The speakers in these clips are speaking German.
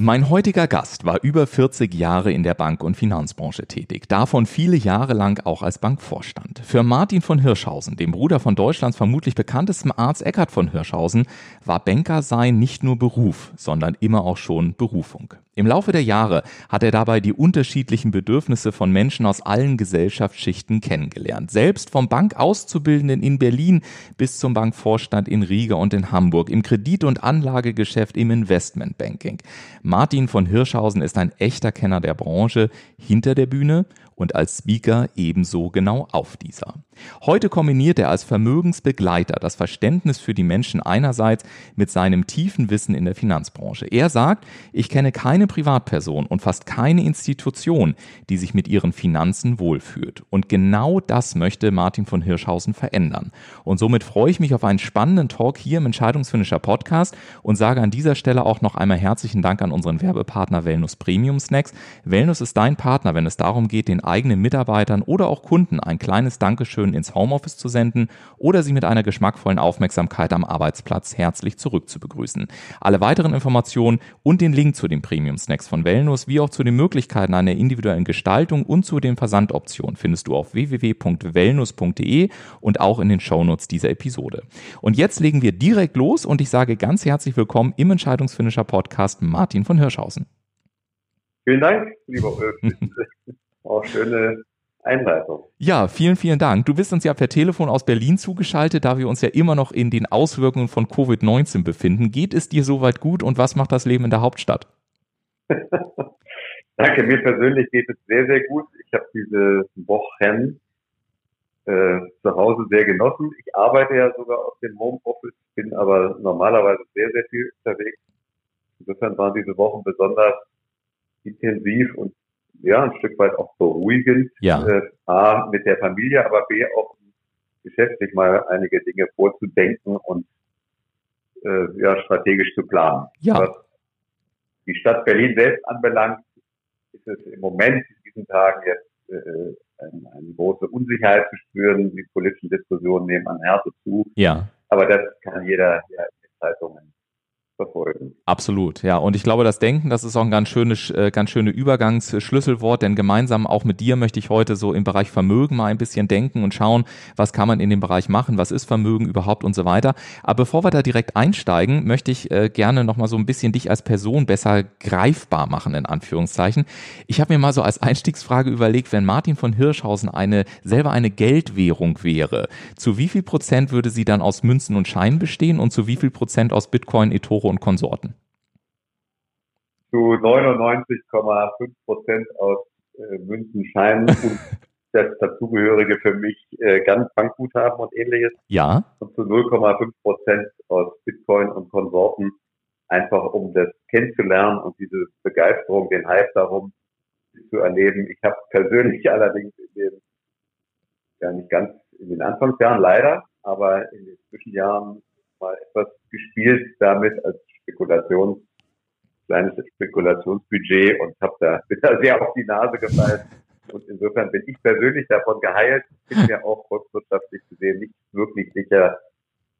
Mein heutiger Gast war über 40 Jahre in der Bank- und Finanzbranche tätig, davon viele Jahre lang auch als Bankvorstand. Für Martin von Hirschhausen, dem Bruder von Deutschlands vermutlich bekanntestem Arzt Eckhard von Hirschhausen, war Banker sein nicht nur Beruf, sondern immer auch schon Berufung. Im Laufe der Jahre hat er dabei die unterschiedlichen Bedürfnisse von Menschen aus allen Gesellschaftsschichten kennengelernt. Selbst vom Bankauszubildenden in Berlin bis zum Bankvorstand in Riga und in Hamburg, im Kredit- und Anlagegeschäft, im Investmentbanking. Martin von Hirschhausen ist ein echter Kenner der Branche hinter der Bühne und als Speaker ebenso genau auf dieser. Heute kombiniert er als Vermögensbegleiter das Verständnis für die Menschen einerseits mit seinem tiefen Wissen in der Finanzbranche. Er sagt, ich kenne keine Privatperson und fast keine Institution, die sich mit ihren Finanzen wohlfühlt. Und genau das möchte Martin von Hirschhausen verändern. Und somit freue ich mich auf einen spannenden Talk hier im Entscheidungsfinisher Podcast und sage an dieser Stelle auch noch einmal herzlichen Dank an unseren Werbepartner Wellness Premium Snacks. Wellness ist dein Partner, wenn es darum geht, den eigenen Mitarbeitern oder auch Kunden ein kleines Dankeschön ins Homeoffice zu senden oder sie mit einer geschmackvollen Aufmerksamkeit am Arbeitsplatz herzlich zurück zu begrüßen. Alle weiteren Informationen und den Link zu den Premium Snacks von Wellness wie auch zu den Möglichkeiten einer individuellen Gestaltung und zu den Versandoptionen findest du auf www.wellnus.de und auch in den Shownotes dieser Episode. Und jetzt legen wir direkt los und ich sage ganz herzlich willkommen im Entscheidungsfinisher Podcast Martin von Hirschhausen. Vielen Dank, lieber. Auch schöne Einleitung. Ja, vielen, vielen Dank. Du bist uns ja per Telefon aus Berlin zugeschaltet, da wir uns ja immer noch in den Auswirkungen von Covid-19 befinden. Geht es dir soweit gut und was macht das Leben in der Hauptstadt? Danke, mir persönlich geht es sehr, sehr gut. Ich habe diese Wochen äh, zu Hause sehr genossen. Ich arbeite ja sogar aus dem Homeoffice, bin aber normalerweise sehr, sehr viel unterwegs. Insofern waren diese Wochen besonders intensiv und ja, ein Stück weit auch beruhigend. Ja. Äh, A, mit der Familie, aber B, auch geschäftlich mal einige Dinge vorzudenken und äh, ja, strategisch zu planen. Ja. Was die Stadt Berlin selbst anbelangt, ist es im Moment in diesen Tagen jetzt äh, eine, eine große Unsicherheit zu spüren. Die politischen Diskussionen nehmen an Härte zu. Ja. Aber das kann jeder ja in den Zeitungen verfolgen. Absolut, ja. Und ich glaube, das Denken, das ist auch ein ganz schönes, äh, ganz schöne Übergangsschlüsselwort, denn gemeinsam auch mit dir möchte ich heute so im Bereich Vermögen mal ein bisschen denken und schauen, was kann man in dem Bereich machen, was ist Vermögen überhaupt und so weiter. Aber bevor wir da direkt einsteigen, möchte ich äh, gerne nochmal so ein bisschen dich als Person besser greifbar machen, in Anführungszeichen. Ich habe mir mal so als Einstiegsfrage überlegt, wenn Martin von Hirschhausen eine, selber eine Geldwährung wäre, zu wie viel Prozent würde sie dann aus Münzen und Scheinen bestehen und zu wie viel Prozent aus Bitcoin, eToro und Konsorten? Zu 99,5 Prozent aus äh, Münzen, Scheinen und das dazugehörige für mich äh, ganz Bankguthaben und ähnliches. Ja. Und zu 0,5 Prozent aus Bitcoin und Konsorten, einfach um das kennenzulernen und diese Begeisterung, den Hype darum zu erleben. Ich habe persönlich allerdings in den, ja nicht ganz in den Anfangsjahren leider, aber in den Zwischenjahren mal etwas gespielt damit als Spekulations, kleines Spekulationsbudget und habe da, bin da sehr auf die Nase gefallen. Und insofern bin ich persönlich davon geheilt, bin mir auch volkswirtschaftlich gesehen nicht wirklich sicher,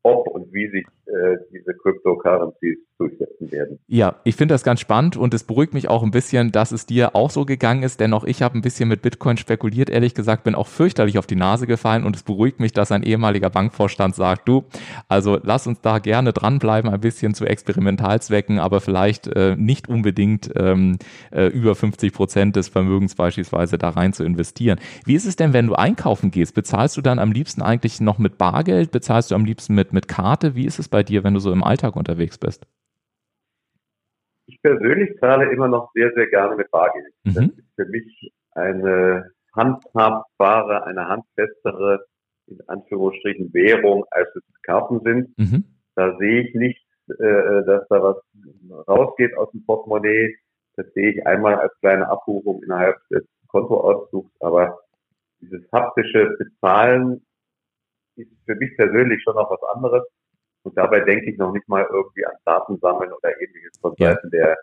ob und wie sich äh, diese Cryptocurrencies durchsetzen werden. Ja, ich finde das ganz spannend und es beruhigt mich auch ein bisschen, dass es dir auch so gegangen ist, denn auch ich habe ein bisschen mit Bitcoin spekuliert, ehrlich gesagt, bin auch fürchterlich auf die Nase gefallen und es beruhigt mich, dass ein ehemaliger Bankvorstand sagt, du, also lass uns da gerne dranbleiben, ein bisschen zu Experimentalzwecken, aber vielleicht äh, nicht unbedingt ähm, äh, über 50 Prozent des Vermögens beispielsweise da rein zu investieren. Wie ist es denn, wenn du einkaufen gehst? Bezahlst du dann am liebsten eigentlich noch mit Bargeld? Bezahlst du am liebsten mit, mit Karte? Wie ist es bei dir, wenn du so im Alltag unterwegs bist? Ich persönlich zahle immer noch sehr, sehr gerne mit Bargeld. Mhm. Das ist für mich eine handhabbare, eine handfestere, in Anführungsstrichen, Währung, als es Karten sind. Mhm. Da sehe ich nicht, äh, dass da was rausgeht aus dem Portemonnaie. Das sehe ich einmal als kleine Abbuchung innerhalb des Kontoauszugs, aber dieses haptische Bezahlen ist für mich persönlich schon noch was anderes. Und dabei denke ich noch nicht mal irgendwie an Datensammeln oder ähnliches von Seiten ja.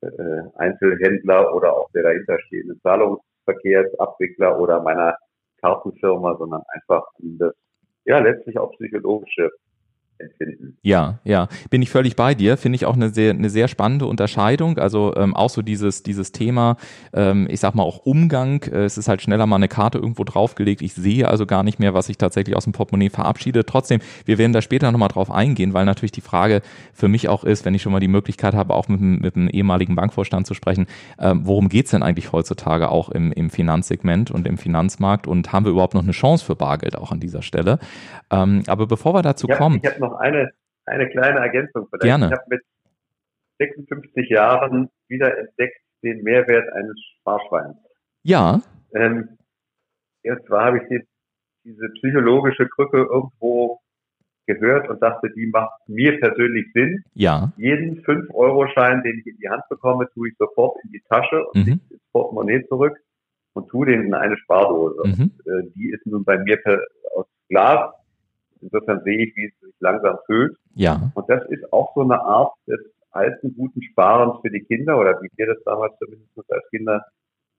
der äh, Einzelhändler oder auch der dahinterstehenden Zahlungsverkehrsabwickler oder meiner Kartenfirma, sondern einfach an das, ja, letztlich auch psychologische empfinden. Ja, ja, bin ich völlig bei dir. Finde ich auch eine sehr, eine sehr spannende Unterscheidung. Also ähm, auch so dieses, dieses Thema, ähm, ich sag mal auch Umgang. Äh, es ist halt schneller mal eine Karte irgendwo draufgelegt. Ich sehe also gar nicht mehr, was ich tatsächlich aus dem Portemonnaie verabschiede. Trotzdem, wir werden da später nochmal drauf eingehen, weil natürlich die Frage für mich auch ist, wenn ich schon mal die Möglichkeit habe, auch mit, mit einem ehemaligen Bankvorstand zu sprechen, ähm, worum geht's denn eigentlich heutzutage auch im, im Finanzsegment und im Finanzmarkt und haben wir überhaupt noch eine Chance für Bargeld auch an dieser Stelle? Ähm, aber bevor wir dazu hab, kommen. Ich noch eine, eine kleine Ergänzung vielleicht. Gerne. Ich habe mit 56 Jahren wieder entdeckt den Mehrwert eines Sparschweins. Ja. Ähm, und zwar habe ich die, diese psychologische Krücke irgendwo gehört und dachte, die macht mir persönlich Sinn. Ja. Jeden 5-Euro-Schein, den ich in die Hand bekomme, tue ich sofort in die Tasche und mhm. ins Portemonnaie zurück und tue den in eine Spardose. Mhm. Und, äh, die ist nun bei mir per, aus Glas Insofern sehe ich, wie es sich langsam füllt. Ja. Und das ist auch so eine Art des alten, guten Sparens für die Kinder oder wie wir das damals zumindest als Kinder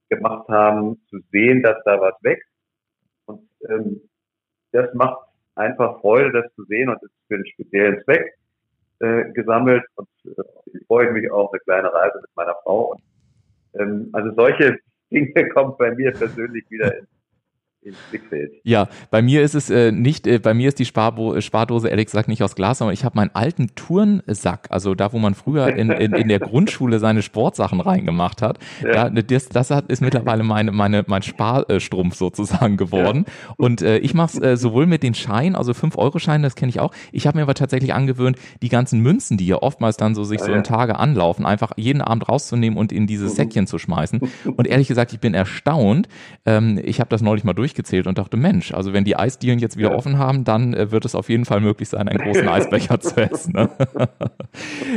gemacht haben, zu sehen, dass da was wächst. Und ähm, das macht einfach Freude, das zu sehen und ist für einen speziellen Zweck äh, gesammelt. Und äh, ich freue mich auch eine kleine Reise mit meiner Frau. Und, ähm, also solche Dinge kommen bei mir persönlich wieder ins ins Blickfeld. Ja, bei mir ist es äh, nicht, äh, bei mir ist die Sparbo Spardose ehrlich gesagt nicht aus Glas, sondern ich habe meinen alten Turnsack, also da, wo man früher in, in, in der Grundschule seine Sportsachen reingemacht hat. Ja. Da, das, das hat, ist mittlerweile meine, meine, mein Sparstrumpf sozusagen geworden. Ja. Und äh, ich mache es äh, sowohl mit den Scheinen, also 5-Euro-Scheinen, das kenne ich auch. Ich habe mir aber tatsächlich angewöhnt, die ganzen Münzen, die ja oftmals dann so sich ja, so in Tage anlaufen, einfach jeden Abend rauszunehmen und in dieses mhm. Säckchen zu schmeißen. Und ehrlich gesagt, ich bin erstaunt. Ähm, ich habe das neulich mal durch durchgezählt und dachte, Mensch, also wenn die Eisdielen jetzt wieder ja. offen haben, dann äh, wird es auf jeden Fall möglich sein, einen großen Eisbecher zu essen. Ne?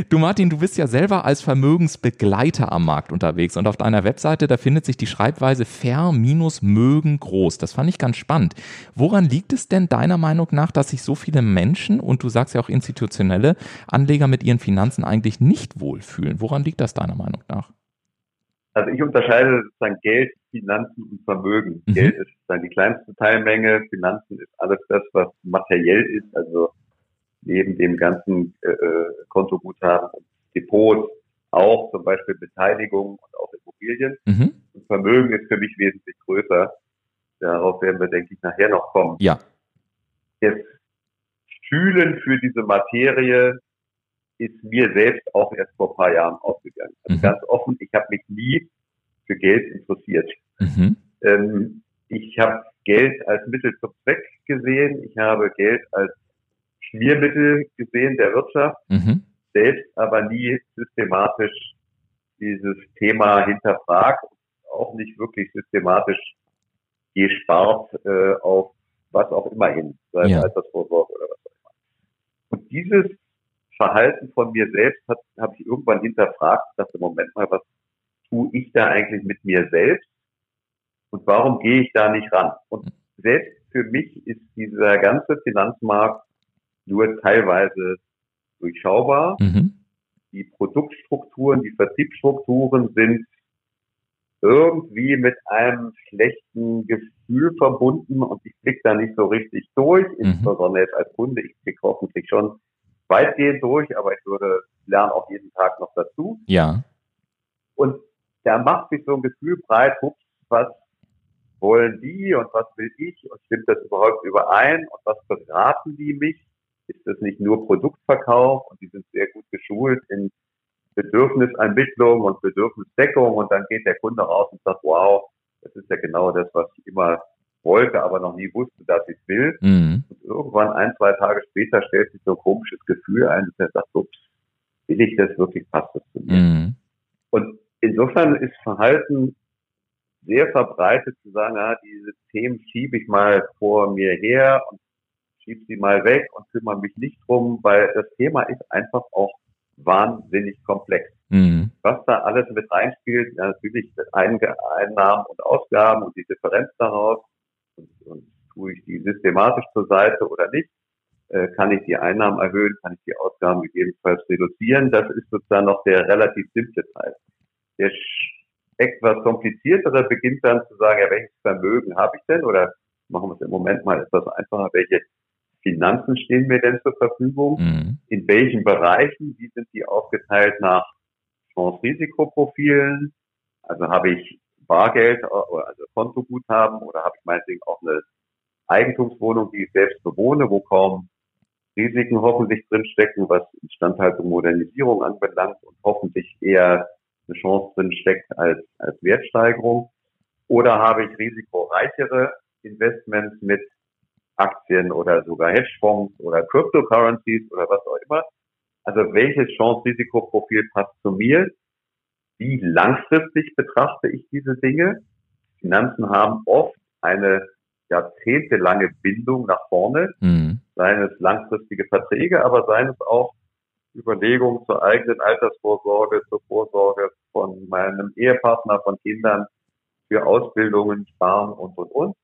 du Martin, du bist ja selber als Vermögensbegleiter am Markt unterwegs und auf deiner Webseite, da findet sich die Schreibweise fair minus mögen groß. Das fand ich ganz spannend. Woran liegt es denn deiner Meinung nach, dass sich so viele Menschen und du sagst ja auch institutionelle Anleger mit ihren Finanzen eigentlich nicht wohlfühlen? Woran liegt das deiner Meinung nach? Also ich unterscheide sozusagen Geld, Finanzen und Vermögen. Mhm. Geld ist sozusagen die kleinste Teilmenge, Finanzen ist alles das, was materiell ist, also neben dem ganzen äh, äh Kontoguthaben und Depots auch zum Beispiel Beteiligung und auch Immobilien. Mhm. Und Vermögen ist für mich wesentlich größer. Darauf werden wir, denke ich, nachher noch kommen. Ja. Das Fühlen für diese Materie ist mir selbst auch erst vor ein paar Jahren ausgegangen. Also mhm. ganz offen, ich habe mich nie für Geld interessiert. Mhm. Ähm, ich habe Geld als Mittel zum Zweck gesehen. Ich habe Geld als Schmiermittel gesehen der Wirtschaft, mhm. selbst aber nie systematisch dieses Thema hinterfragt, auch nicht wirklich systematisch gespart äh, auf was auch immer hin, sei es ja. Altersvorsorge oder was auch immer. Und dieses Verhalten von mir selbst habe ich irgendwann hinterfragt, dachte, Moment mal, was tue ich da eigentlich mit mir selbst? Und warum gehe ich da nicht ran? Und selbst für mich ist dieser ganze Finanzmarkt nur teilweise durchschaubar. Mhm. Die Produktstrukturen, die Vertriebsstrukturen sind irgendwie mit einem schlechten Gefühl verbunden und ich blicke da nicht so richtig durch, mhm. insbesondere jetzt als Kunde. Ich blicke hoffentlich schon weitgehend durch, aber ich würde lernen auch jeden Tag noch dazu. Ja. Und da macht sich so ein Gefühl breit, ups, was wollen die und was will ich und stimmt das überhaupt überein und was beraten die mich? Ist das nicht nur Produktverkauf und die sind sehr gut geschult in Bedürfnisermittlung und Bedürfnisdeckung und dann geht der Kunde raus und sagt, wow, das ist ja genau das, was ich immer wollte, aber noch nie wusste, dass ich will. Mhm. Und irgendwann ein, zwei Tage später stellt sich so ein komisches Gefühl ein, dass er sagt, ups, will ich das wirklich, passt das zu mir? Mhm. Und insofern ist Verhalten sehr verbreitet zu sagen, ah, diese Themen schiebe ich mal vor mir her und schiebe sie mal weg und kümmere mich nicht drum, weil das Thema ist einfach auch wahnsinnig komplex. Mhm. Was da alles mit reinspielt, ja, natürlich Einnahmen und Ausgaben und die Differenz daraus, tue ich die systematisch zur Seite oder nicht? Äh, kann ich die Einnahmen erhöhen? Kann ich die Ausgaben gegebenenfalls reduzieren? Das ist sozusagen noch der relativ simple Teil. Der etwas kompliziertere beginnt dann zu sagen, ja, welches Vermögen habe ich denn? Oder machen wir es im Moment mal etwas einfacher, welche Finanzen stehen mir denn zur Verfügung? Mhm. In welchen Bereichen? Wie sind die aufgeteilt nach Chance-Risikoprofilen? Also habe ich Bargeld, also Kontoguthaben oder habe ich meinetwegen auch eine Eigentumswohnung, die ich selbst bewohne, wo kaum Risiken hoffentlich drinstecken, was Instandhaltung, Modernisierung anbelangt und hoffentlich eher eine Chance drinsteckt als, als Wertsteigerung. Oder habe ich risikoreichere Investments mit Aktien oder sogar Hedgefonds oder Cryptocurrencies oder was auch immer. Also welches Chance-Risikoprofil passt zu mir? Wie langfristig betrachte ich diese Dinge? Finanzen haben oft eine jahrzehntelange Bindung nach vorne, mhm. seien es langfristige Verträge, aber seien es auch Überlegungen zur eigenen Altersvorsorge, zur Vorsorge von meinem Ehepartner, von Kindern, für Ausbildungen, Sparen und, und, und.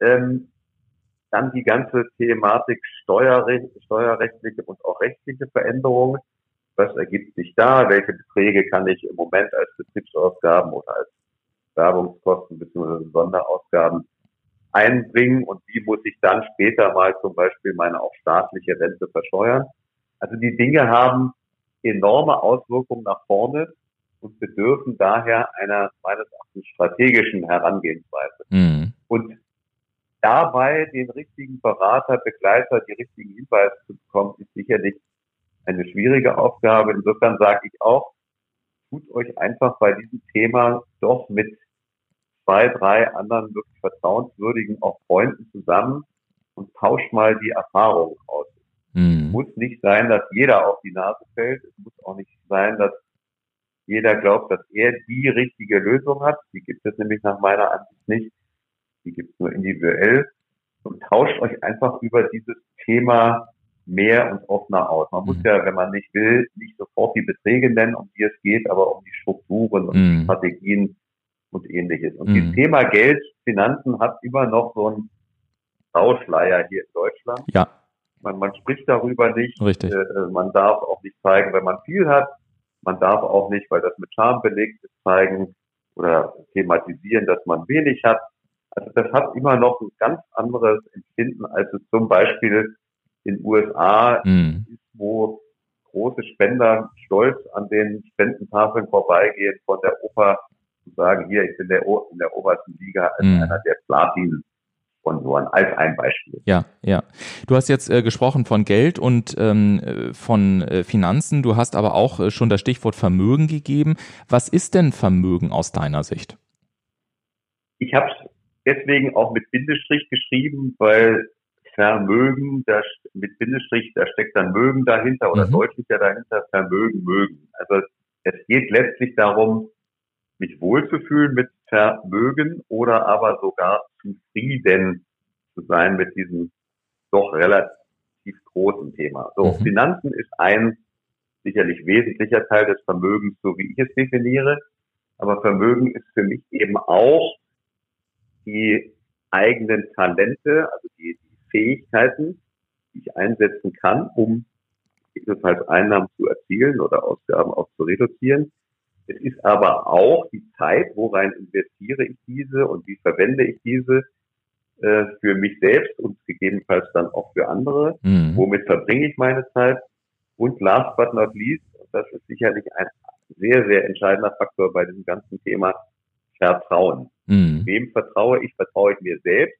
Ähm, dann die ganze Thematik Steuerrecht, steuerrechtliche und auch rechtliche Veränderungen. Was ergibt sich da? Welche Beträge kann ich im Moment als Betriebsausgaben oder als Werbungskosten bzw. Sonderausgaben einbringen und wie muss ich dann später mal zum Beispiel meine auch staatliche Rente versteuern? Also die Dinge haben enorme Auswirkungen nach vorne und bedürfen daher einer meines Erachtens strategischen Herangehensweise. Mhm. Und dabei den richtigen Berater, Begleiter, die richtigen Hinweise zu bekommen, ist sicherlich eine schwierige Aufgabe. Insofern sage ich auch, tut euch einfach bei diesem Thema doch mit zwei, drei anderen wirklich vertrauenswürdigen auch Freunden zusammen und tauscht mal die Erfahrungen aus. Mhm. Es muss nicht sein, dass jeder auf die Nase fällt. Es muss auch nicht sein, dass jeder glaubt, dass er die richtige Lösung hat. Die gibt es nämlich nach meiner Ansicht nicht. Die gibt es nur individuell. Und tauscht euch einfach über dieses Thema mehr und offener aus. Man mhm. muss ja, wenn man nicht will, nicht sofort die Beträge nennen, um die es geht, aber um die Strukturen und mhm. die Strategien und ähnliches. Und mhm. das Thema Geld, Finanzen hat immer noch so einen Rauschleier hier in Deutschland. Ja. Man, man spricht darüber nicht. Richtig. Äh, man darf auch nicht zeigen, wenn man viel hat. Man darf auch nicht, weil das mit Scham belegt ist, zeigen oder thematisieren, dass man wenig hat. Also das hat immer noch ein ganz anderes Empfinden, als es zum Beispiel in USA mhm. ist, wo große Spender stolz an den Spendentafeln vorbeigehen von der Oper und sagen, hier, ich bin der, in der obersten Liga als mhm. einer der Platin Sponsoren als ein Beispiel. Ja, ja. Du hast jetzt äh, gesprochen von Geld und ähm, äh, von äh, Finanzen. Du hast aber auch äh, schon das Stichwort Vermögen gegeben. Was ist denn Vermögen aus deiner Sicht? Ich habe es deswegen auch mit Bindestrich geschrieben, weil Vermögen, da, mit Bindestrich, da steckt dann Mögen dahinter oder mhm. deutlicher dahinter, Vermögen, Mögen. Also es geht letztlich darum, mich wohlzufühlen mit Vermögen oder aber sogar zufrieden zu sein mit diesem doch relativ großen Thema. So, mhm. Finanzen ist ein sicherlich wesentlicher Teil des Vermögens, so wie ich es definiere. Aber Vermögen ist für mich eben auch die eigenen Talente, also die, die Fähigkeiten, die ich einsetzen kann, um ebenfalls Einnahmen zu erzielen oder Ausgaben auch zu reduzieren. Es ist aber auch die Zeit, worein investiere ich diese und wie verwende ich diese äh, für mich selbst und gegebenenfalls dann auch für andere. Mhm. Womit verbringe ich meine Zeit? Und last but not least, das ist sicherlich ein sehr, sehr entscheidender Faktor bei diesem ganzen Thema Vertrauen. Mhm. Wem vertraue ich? Vertraue ich mir selbst,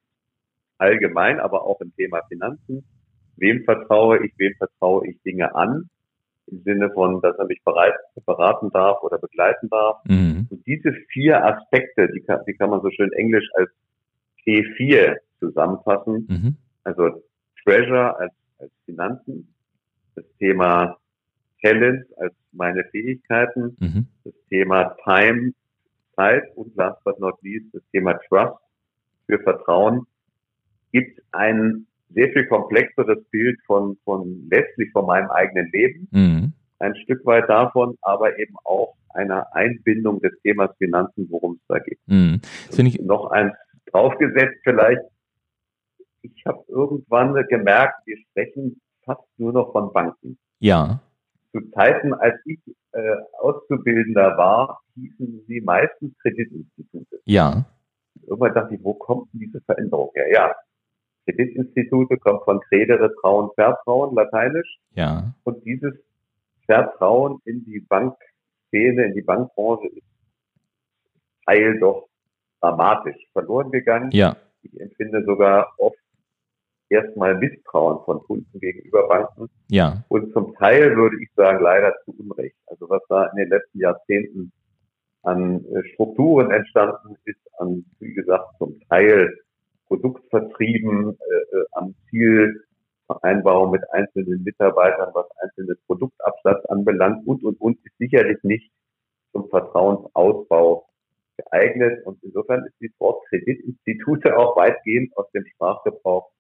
allgemein, aber auch im Thema Finanzen. Wem vertraue ich? Wem vertraue ich Dinge an? Im Sinne von, dass er mich bereit, beraten darf oder begleiten darf. Mhm. Und diese vier Aspekte, die kann, die kann man so schön englisch als T4 zusammenfassen. Mhm. Also Treasure als, als Finanzen, das Thema Talent als meine Fähigkeiten, mhm. das Thema Time, Zeit und last but not least das Thema Trust für Vertrauen gibt ein sehr viel komplexeres Bild von, von letztlich von meinem eigenen Leben. Mhm. Ein Stück weit davon, aber eben auch einer Einbindung des Themas Finanzen, worum es da geht. Mhm. Ich noch eins draufgesetzt vielleicht. ich habe irgendwann gemerkt, wir sprechen fast nur noch von Banken. Ja. Zu Zeiten, als ich äh, Auszubildender war, hießen sie meistens Kreditinstitute. Ja. Irgendwann dachte ich, wo kommt denn diese Veränderung her? Ja, Kreditinstitute kommt von credere, trauen, vertrauen, lateinisch. Ja. Und dieses Vertrauen in die Bankszene, in die Bankbranche ist Teil doch dramatisch verloren gegangen. Ja. Ich empfinde sogar oft erstmal Misstrauen von Kunden gegenüber Banken. Ja. Und zum Teil würde ich sagen, leider zu Unrecht. Also was da in den letzten Jahrzehnten an äh, Strukturen entstanden ist, an, wie gesagt, zum Teil Produktvertrieben, äh, äh an Zielvereinbarung mit einzelnen Mitarbeitern, was einzelne Produktabsatz anbelangt und, und, und, ist sicherlich nicht zum Vertrauensausbau geeignet. Und insofern ist die Wort Kreditinstitute auch weitgehend aus dem Sprachgebrauch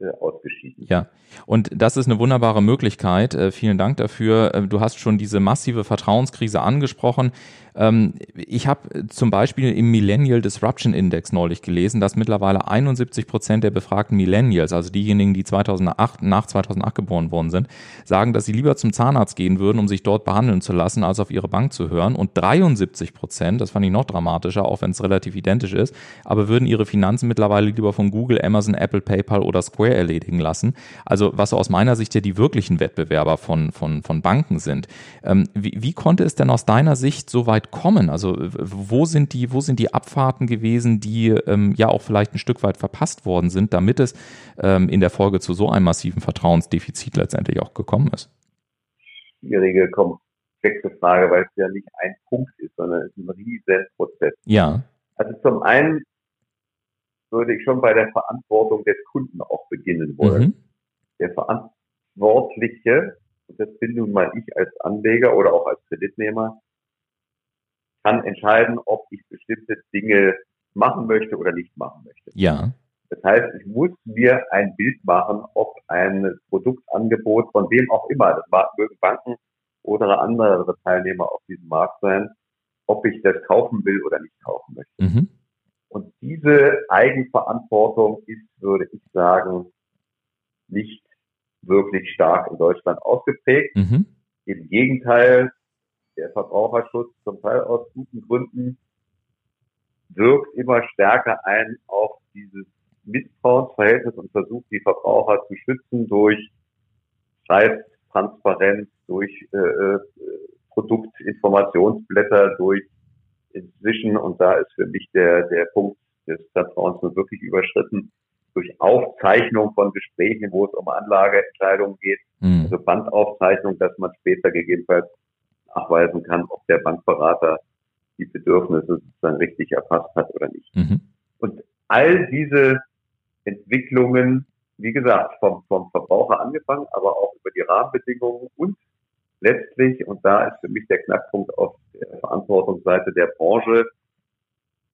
äh, ausgeschieden. Ja, und das ist eine wunderbare Möglichkeit. Äh, vielen Dank dafür. Du hast schon diese massive Vertrauenskrise angesprochen. Ähm, ich habe zum Beispiel im Millennial Disruption Index neulich gelesen, dass mittlerweile 71 Prozent der befragten Millennials, also diejenigen, die 2008, nach 2008 geboren worden sind, sagen, dass sie lieber zum Zahnarzt gehen würden, um sich dort behandeln zu lassen, als auf ihre Bank zu hören. Und 73 Prozent, das fand ich noch dramatischer, auch wenn es relativ identisch ist, aber würden ihre Finanzen mittlerweile lieber von Google, Amazon, Apple, PayPal oder Square erledigen lassen. Also was aus meiner Sicht ja die wirklichen Wettbewerber von, von, von Banken sind. Ähm, wie, wie konnte es denn aus deiner Sicht so weit weit kommen? Also wo sind die, wo sind die Abfahrten gewesen, die ähm, ja auch vielleicht ein Stück weit verpasst worden sind, damit es ähm, in der Folge zu so einem massiven Vertrauensdefizit letztendlich auch gekommen ist? Schwierige, komplexe Frage, weil es ja nicht ein Punkt ist, sondern es ist ein riesen Prozess. Ja. Also zum einen würde ich schon bei der Verantwortung des Kunden auch beginnen wollen. Mhm. Der Verantwortliche, und das bin nun mal ich als Anleger oder auch als Kreditnehmer, kann entscheiden, ob ich bestimmte Dinge machen möchte oder nicht machen möchte. Ja. Das heißt, ich muss mir ein Bild machen, ob ein Produktangebot von wem auch immer, das mögen Banken oder andere Teilnehmer auf diesem Markt sein, ob ich das kaufen will oder nicht kaufen möchte. Mhm. Und diese Eigenverantwortung ist, würde ich sagen, nicht wirklich stark in Deutschland ausgeprägt. Mhm. Im Gegenteil, der Verbraucherschutz zum Teil aus guten Gründen wirkt immer stärker ein auf dieses Misstrauensverhältnis und versucht die Verbraucher zu schützen durch Preistransparenz, durch äh, äh, Produktinformationsblätter, durch inzwischen, und da ist für mich der, der Punkt des Vertrauens nur wirklich überschritten, durch Aufzeichnung von Gesprächen, wo es um Anlageentscheidungen geht, mhm. also Bandaufzeichnung, dass man später gegebenenfalls nachweisen kann, ob der Bankberater die Bedürfnisse sozusagen richtig erfasst hat oder nicht. Mhm. Und all diese Entwicklungen, wie gesagt, vom, vom Verbraucher angefangen, aber auch über die Rahmenbedingungen und letztlich, und da ist für mich der Knackpunkt auf der Verantwortungsseite der Branche,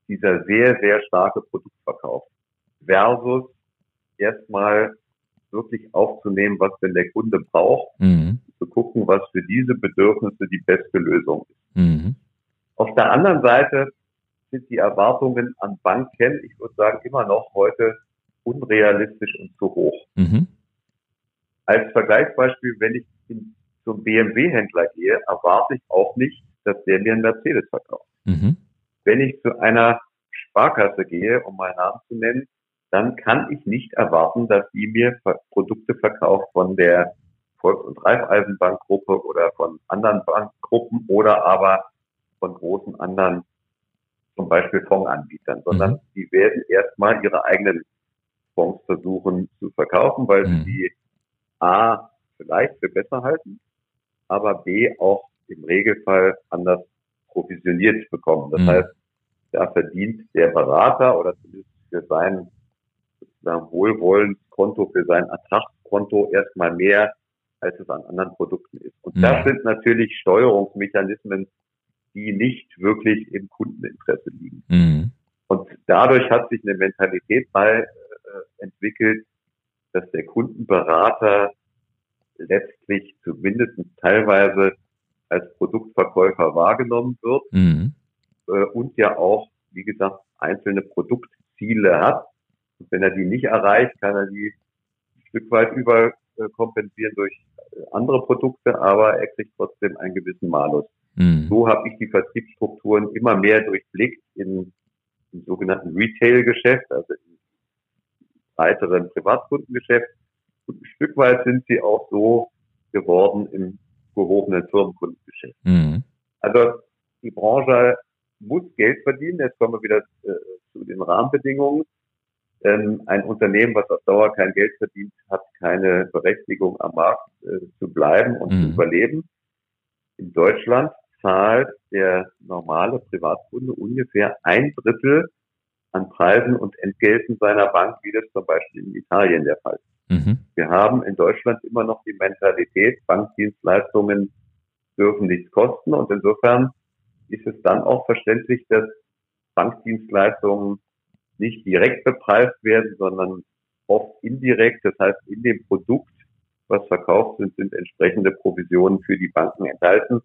dieser sehr, sehr starke Produktverkauf versus erstmal wirklich aufzunehmen, was denn der Kunde braucht, mhm. Zu gucken, was für diese Bedürfnisse die beste Lösung ist. Mhm. Auf der anderen Seite sind die Erwartungen an Banken, ich würde sagen, immer noch heute unrealistisch und zu hoch. Mhm. Als Vergleichsbeispiel, wenn ich zum BMW-Händler gehe, erwarte ich auch nicht, dass der mir einen Mercedes verkauft. Mhm. Wenn ich zu einer Sparkasse gehe, um meinen Namen zu nennen, dann kann ich nicht erwarten, dass die mir Produkte verkauft von der Volks- und Raiffeisenbankgruppe oder von anderen Bankgruppen oder aber von großen anderen, zum Beispiel Fondsanbietern, sondern mhm. die werden erstmal ihre eigenen Fonds versuchen zu verkaufen, weil mhm. sie die A vielleicht für besser halten, aber B auch im Regelfall anders provisioniert bekommen. Das mhm. heißt, da verdient der Berater oder zumindest für sein sozusagen Wohlwollenskonto, für sein Ertragskonto erstmal mehr, als es an anderen Produkten ist. Und mhm. das sind natürlich Steuerungsmechanismen, die nicht wirklich im Kundeninteresse liegen. Mhm. Und dadurch hat sich eine Mentalität mal äh, entwickelt, dass der Kundenberater letztlich zumindest teilweise als Produktverkäufer wahrgenommen wird mhm. äh, und ja auch, wie gesagt, einzelne Produktziele hat, Und wenn er die nicht erreicht, kann er die ein Stück weit überkompensieren durch andere Produkte, aber er kriegt trotzdem einen gewissen Malus. Mhm. So habe ich die Vertriebsstrukturen immer mehr durchblickt in, im sogenannten Retail-Geschäft, also im breiteren Privatkundengeschäft. Und ein Stück weit sind sie auch so geworden im gehobenen Firmenkundengeschäft. Mhm. Also die Branche muss Geld verdienen. Jetzt kommen wir wieder äh, zu den Rahmenbedingungen. Ähm, ein Unternehmen, was auf Dauer kein Geld verdient, hat keine Berechtigung am Markt äh, zu bleiben und mhm. zu überleben. In Deutschland zahlt der normale Privatkunde ungefähr ein Drittel an Preisen und Entgelten seiner Bank, wie das zum Beispiel in Italien der Fall ist. Mhm. Wir haben in Deutschland immer noch die Mentalität, Bankdienstleistungen dürfen nichts kosten und insofern ist es dann auch verständlich, dass Bankdienstleistungen nicht direkt bepreist werden, sondern oft indirekt. Das heißt, in dem Produkt, was verkauft sind, sind entsprechende Provisionen für die Banken enthalten.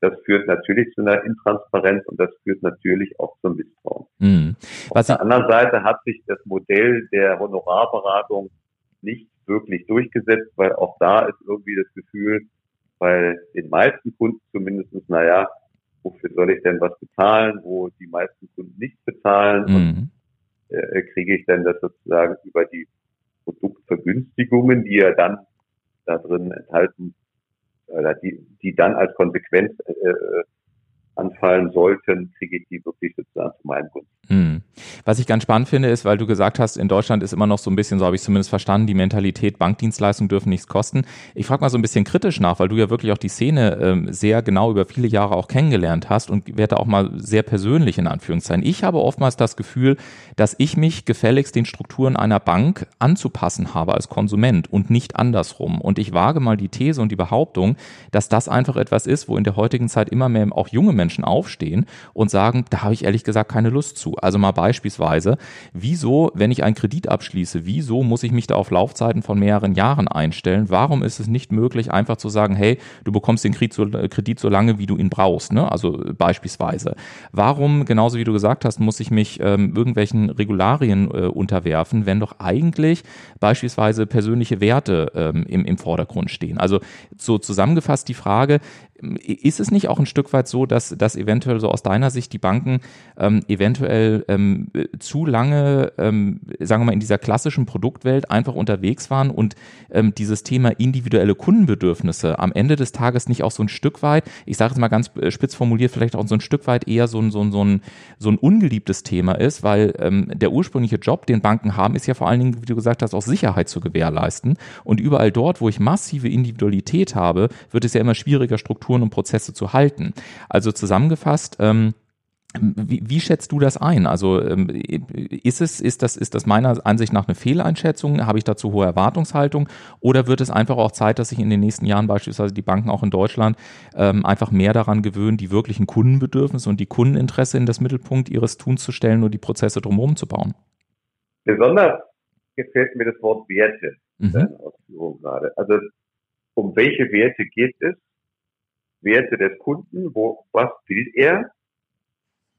Das führt natürlich zu einer Intransparenz und das führt natürlich auch zum Misstrauen. Mhm. Auf der anderen Seite hat sich das Modell der Honorarberatung nicht wirklich durchgesetzt, weil auch da ist irgendwie das Gefühl, bei den meisten Kunden zumindest, naja, wofür soll ich denn was bezahlen, wo die meisten Kunden nichts bezahlen mhm. und äh, kriege ich denn das sozusagen über die Produktvergünstigungen, die ja dann da drin enthalten, oder die, die dann als Konsequenz äh, äh anfallen sollten, kriege ich die wirklich sozusagen zu meinem Gunsten. Was ich ganz spannend finde, ist, weil du gesagt hast, in Deutschland ist immer noch so ein bisschen, so habe ich zumindest verstanden, die Mentalität, Bankdienstleistungen dürfen nichts kosten. Ich frage mal so ein bisschen kritisch nach, weil du ja wirklich auch die Szene ähm, sehr genau über viele Jahre auch kennengelernt hast und werde auch mal sehr persönlich in Anführungszeichen. Ich habe oftmals das Gefühl, dass ich mich gefälligst den Strukturen einer Bank anzupassen habe als Konsument und nicht andersrum. Und ich wage mal die These und die Behauptung, dass das einfach etwas ist, wo in der heutigen Zeit immer mehr auch junge Menschen aufstehen und sagen, da habe ich ehrlich gesagt keine Lust zu. Also mal beispielsweise, wieso, wenn ich einen Kredit abschließe, wieso muss ich mich da auf Laufzeiten von mehreren Jahren einstellen? Warum ist es nicht möglich, einfach zu sagen, hey, du bekommst den Kredit so, so lange, wie du ihn brauchst? Ne? Also beispielsweise. Warum, genauso wie du gesagt hast, muss ich mich ähm, irgendwelchen Regularien äh, unterwerfen, wenn doch eigentlich beispielsweise persönliche Werte ähm, im, im Vordergrund stehen? Also so zusammengefasst die Frage, ist es nicht auch ein Stück weit so, dass, dass eventuell so aus deiner Sicht die Banken ähm, eventuell ähm, zu lange, ähm, sagen wir mal, in dieser klassischen Produktwelt einfach unterwegs waren und ähm, dieses Thema individuelle Kundenbedürfnisse am Ende des Tages nicht auch so ein Stück weit, ich sage es mal ganz spitz formuliert, vielleicht auch so ein Stück weit eher so ein, so ein, so ein, so ein ungeliebtes Thema ist, weil ähm, der ursprüngliche Job, den Banken haben, ist ja vor allen Dingen, wie du gesagt hast, auch Sicherheit zu gewährleisten. Und überall dort, wo ich massive Individualität habe, wird es ja immer schwieriger, Strukturen Strukturen und Prozesse zu halten. Also zusammengefasst, ähm, wie, wie schätzt du das ein? Also ähm, ist es, ist das, ist das meiner Ansicht nach eine Fehleinschätzung? Habe ich dazu hohe Erwartungshaltung? Oder wird es einfach auch Zeit, dass sich in den nächsten Jahren beispielsweise die Banken auch in Deutschland ähm, einfach mehr daran gewöhnen, die wirklichen Kundenbedürfnisse und die Kundeninteresse in das Mittelpunkt ihres Tuns zu stellen und die Prozesse drumherum zu bauen? Besonders gefällt mir das Wort Werte mhm. Ausführung gerade. Also um welche Werte geht es? Werte des Kunden, wo, was will er,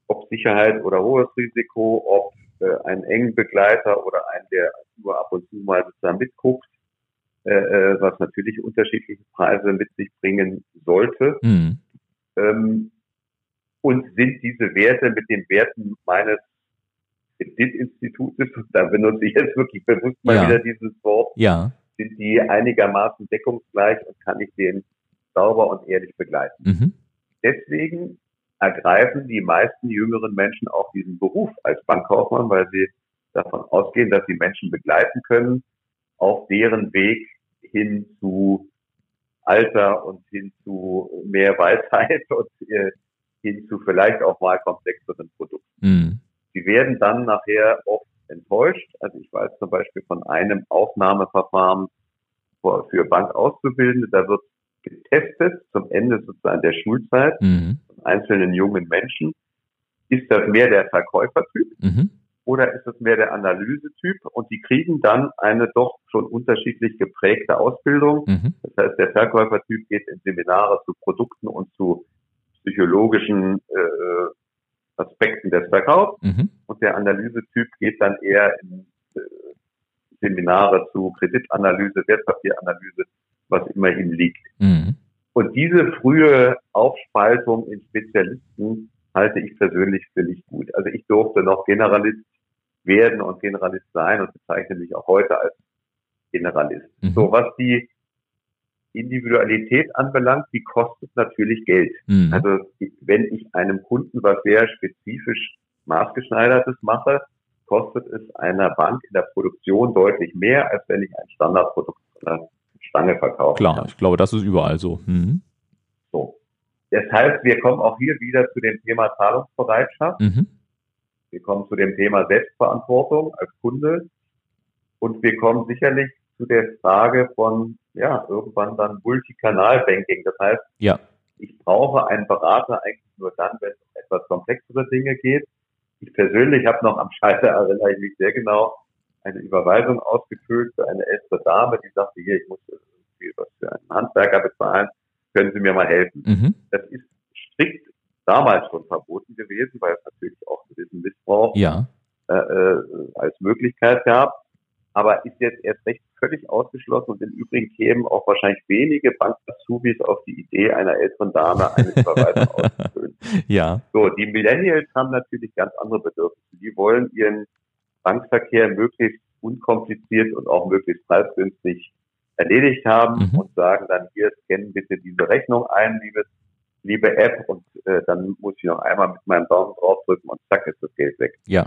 ob Sicherheit oder hohes Risiko, ob äh, ein engen Begleiter oder ein, der nur ab und zu mal sozusagen mitguckt, äh, äh, was natürlich unterschiedliche Preise mit sich bringen sollte. Mhm. Ähm, und sind diese Werte mit den Werten meines Kreditinstitutes, da benutze ich jetzt wirklich bewusst mal ja. wieder dieses Wort, ja. sind die einigermaßen deckungsgleich und kann ich den sauber und ehrlich begleiten. Mhm. Deswegen ergreifen die meisten jüngeren Menschen auch diesen Beruf als Bankkaufmann, weil sie davon ausgehen, dass sie Menschen begleiten können auf deren Weg hin zu Alter und hin zu mehr Weisheit und äh, hin zu vielleicht auch mal komplexeren Produkten. Mhm. Sie werden dann nachher oft enttäuscht. Also ich weiß zum Beispiel von einem Aufnahmeverfahren für Bankauszubildende, da wird getestet zum Ende sozusagen der Schulzeit mhm. von einzelnen jungen Menschen. Ist das mehr der Verkäufertyp mhm. oder ist es mehr der Analysetyp? Und die kriegen dann eine doch schon unterschiedlich geprägte Ausbildung. Mhm. Das heißt, der Verkäufertyp geht in Seminare zu Produkten und zu psychologischen äh, Aspekten des Verkaufs mhm. und der Analysetyp geht dann eher in äh, Seminare zu Kreditanalyse, Wertpapieranalyse, was immer ihm liegt. Mhm. Und diese frühe Aufspaltung in Spezialisten halte ich persönlich für nicht gut. Also ich durfte noch Generalist werden und Generalist sein und bezeichne mich auch heute als Generalist. Mhm. So, was die Individualität anbelangt, die kostet natürlich Geld. Mhm. Also wenn ich einem Kunden was sehr spezifisch maßgeschneidertes mache, kostet es einer Bank in der Produktion deutlich mehr, als wenn ich ein Standardprodukt der Stange verkaufe. Klar, ich glaube, das ist überall so. Mhm. So. Das heißt, wir kommen auch hier wieder zu dem Thema Zahlungsbereitschaft. Mhm. Wir kommen zu dem Thema Selbstverantwortung als Kunde. Und wir kommen sicherlich zu der Frage von, ja, irgendwann dann Multikanalbanking. Das heißt, ja. ich brauche einen Berater eigentlich nur dann, wenn es um etwas komplexere Dinge geht. Ich persönlich habe noch am Schalter, erinnere ich mich sehr genau, eine Überweisung ausgefüllt für eine ältere Dame, die sagte, hier, ich muss irgendwie was für einen Handwerker bezahlen, können Sie mir mal helfen. Mhm. Das ist strikt damals schon verboten gewesen, weil es natürlich auch gewissen Missbrauch ja. äh, äh, als Möglichkeit gab aber ist jetzt erst recht völlig ausgeschlossen und im Übrigen kämen auch wahrscheinlich wenige Bankazubis auf die Idee, einer älteren Dame eine Überweisung auszufüllen. Ja. So, die Millennials haben natürlich ganz andere Bedürfnisse. Die wollen ihren Bankverkehr möglichst unkompliziert und auch möglichst preisgünstig erledigt haben mhm. und sagen dann hier, scannen bitte diese Rechnung ein, liebe, liebe App, und äh, dann muss ich noch einmal mit meinem Daumen draufdrücken und zack ist das Geld weg. Ja.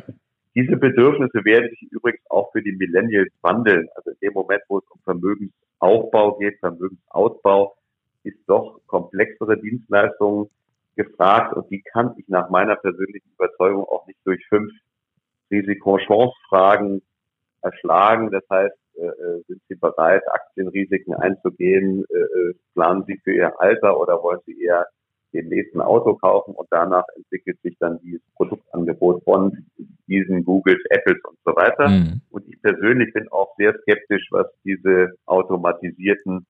Diese Bedürfnisse werden sich übrigens auch für die Millennials wandeln. Also in dem Moment, wo es um Vermögensaufbau geht, Vermögensausbau, ist doch komplexere Dienstleistungen gefragt und die kann ich nach meiner persönlichen Überzeugung auch nicht durch fünf Risiko-Chance-Fragen erschlagen. Das heißt, äh, äh sind Sie bereit, Aktienrisiken einzugehen? Äh, planen Sie für Ihr Alter oder wollen Sie eher dem nächsten Auto kaufen und danach entwickelt sich dann dieses Produktangebot von diesen Googles, Apples und so weiter. Mhm. Und ich persönlich bin auch sehr skeptisch, was diese automatisierten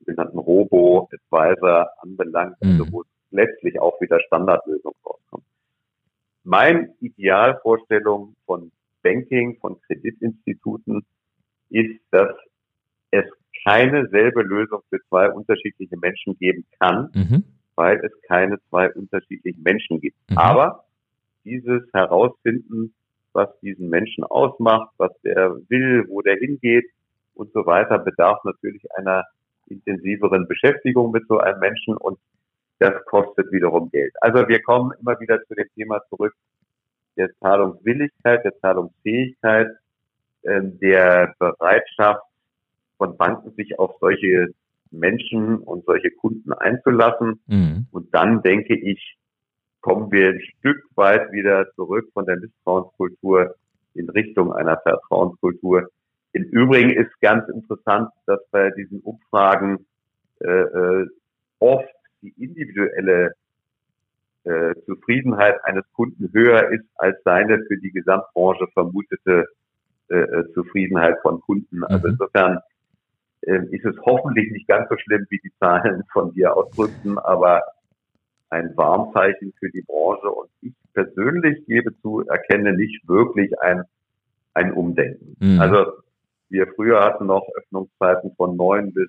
sogenannten Robo-Advisor anbelangt, also mhm. also wo letztlich auch wieder Standardlösungen. Mein Idealvorstellung von Banking, von Kreditinstituten ist, dass es keine selbe Lösung für zwei unterschiedliche Menschen geben kann. Mhm weil es keine zwei unterschiedlichen Menschen gibt. Mhm. Aber dieses Herausfinden, was diesen Menschen ausmacht, was der will, wo der hingeht und so weiter, bedarf natürlich einer intensiveren Beschäftigung mit so einem Menschen und das kostet wiederum Geld. Also wir kommen immer wieder zu dem Thema zurück, der Zahlungswilligkeit, der Zahlungsfähigkeit, äh, der Bereitschaft von Banken, sich auf solche Menschen und solche Kunden einzulassen. Mhm. Und dann denke ich, kommen wir ein Stück weit wieder zurück von der Misstrauenskultur in Richtung einer Vertrauenskultur. Im Übrigen ist ganz interessant, dass bei diesen Umfragen äh, äh, oft die individuelle äh, Zufriedenheit eines Kunden höher ist als seine für die Gesamtbranche vermutete äh, äh Zufriedenheit von Kunden. Also mhm. insofern äh, ist es hoffentlich nicht ganz so schlimm, wie die Zahlen von dir ausdrückten, aber ein Warnzeichen für die Branche. Und ich persönlich gebe zu, erkenne nicht wirklich ein, ein Umdenken. Mhm. Also wir früher hatten noch Öffnungszeiten von neun bis,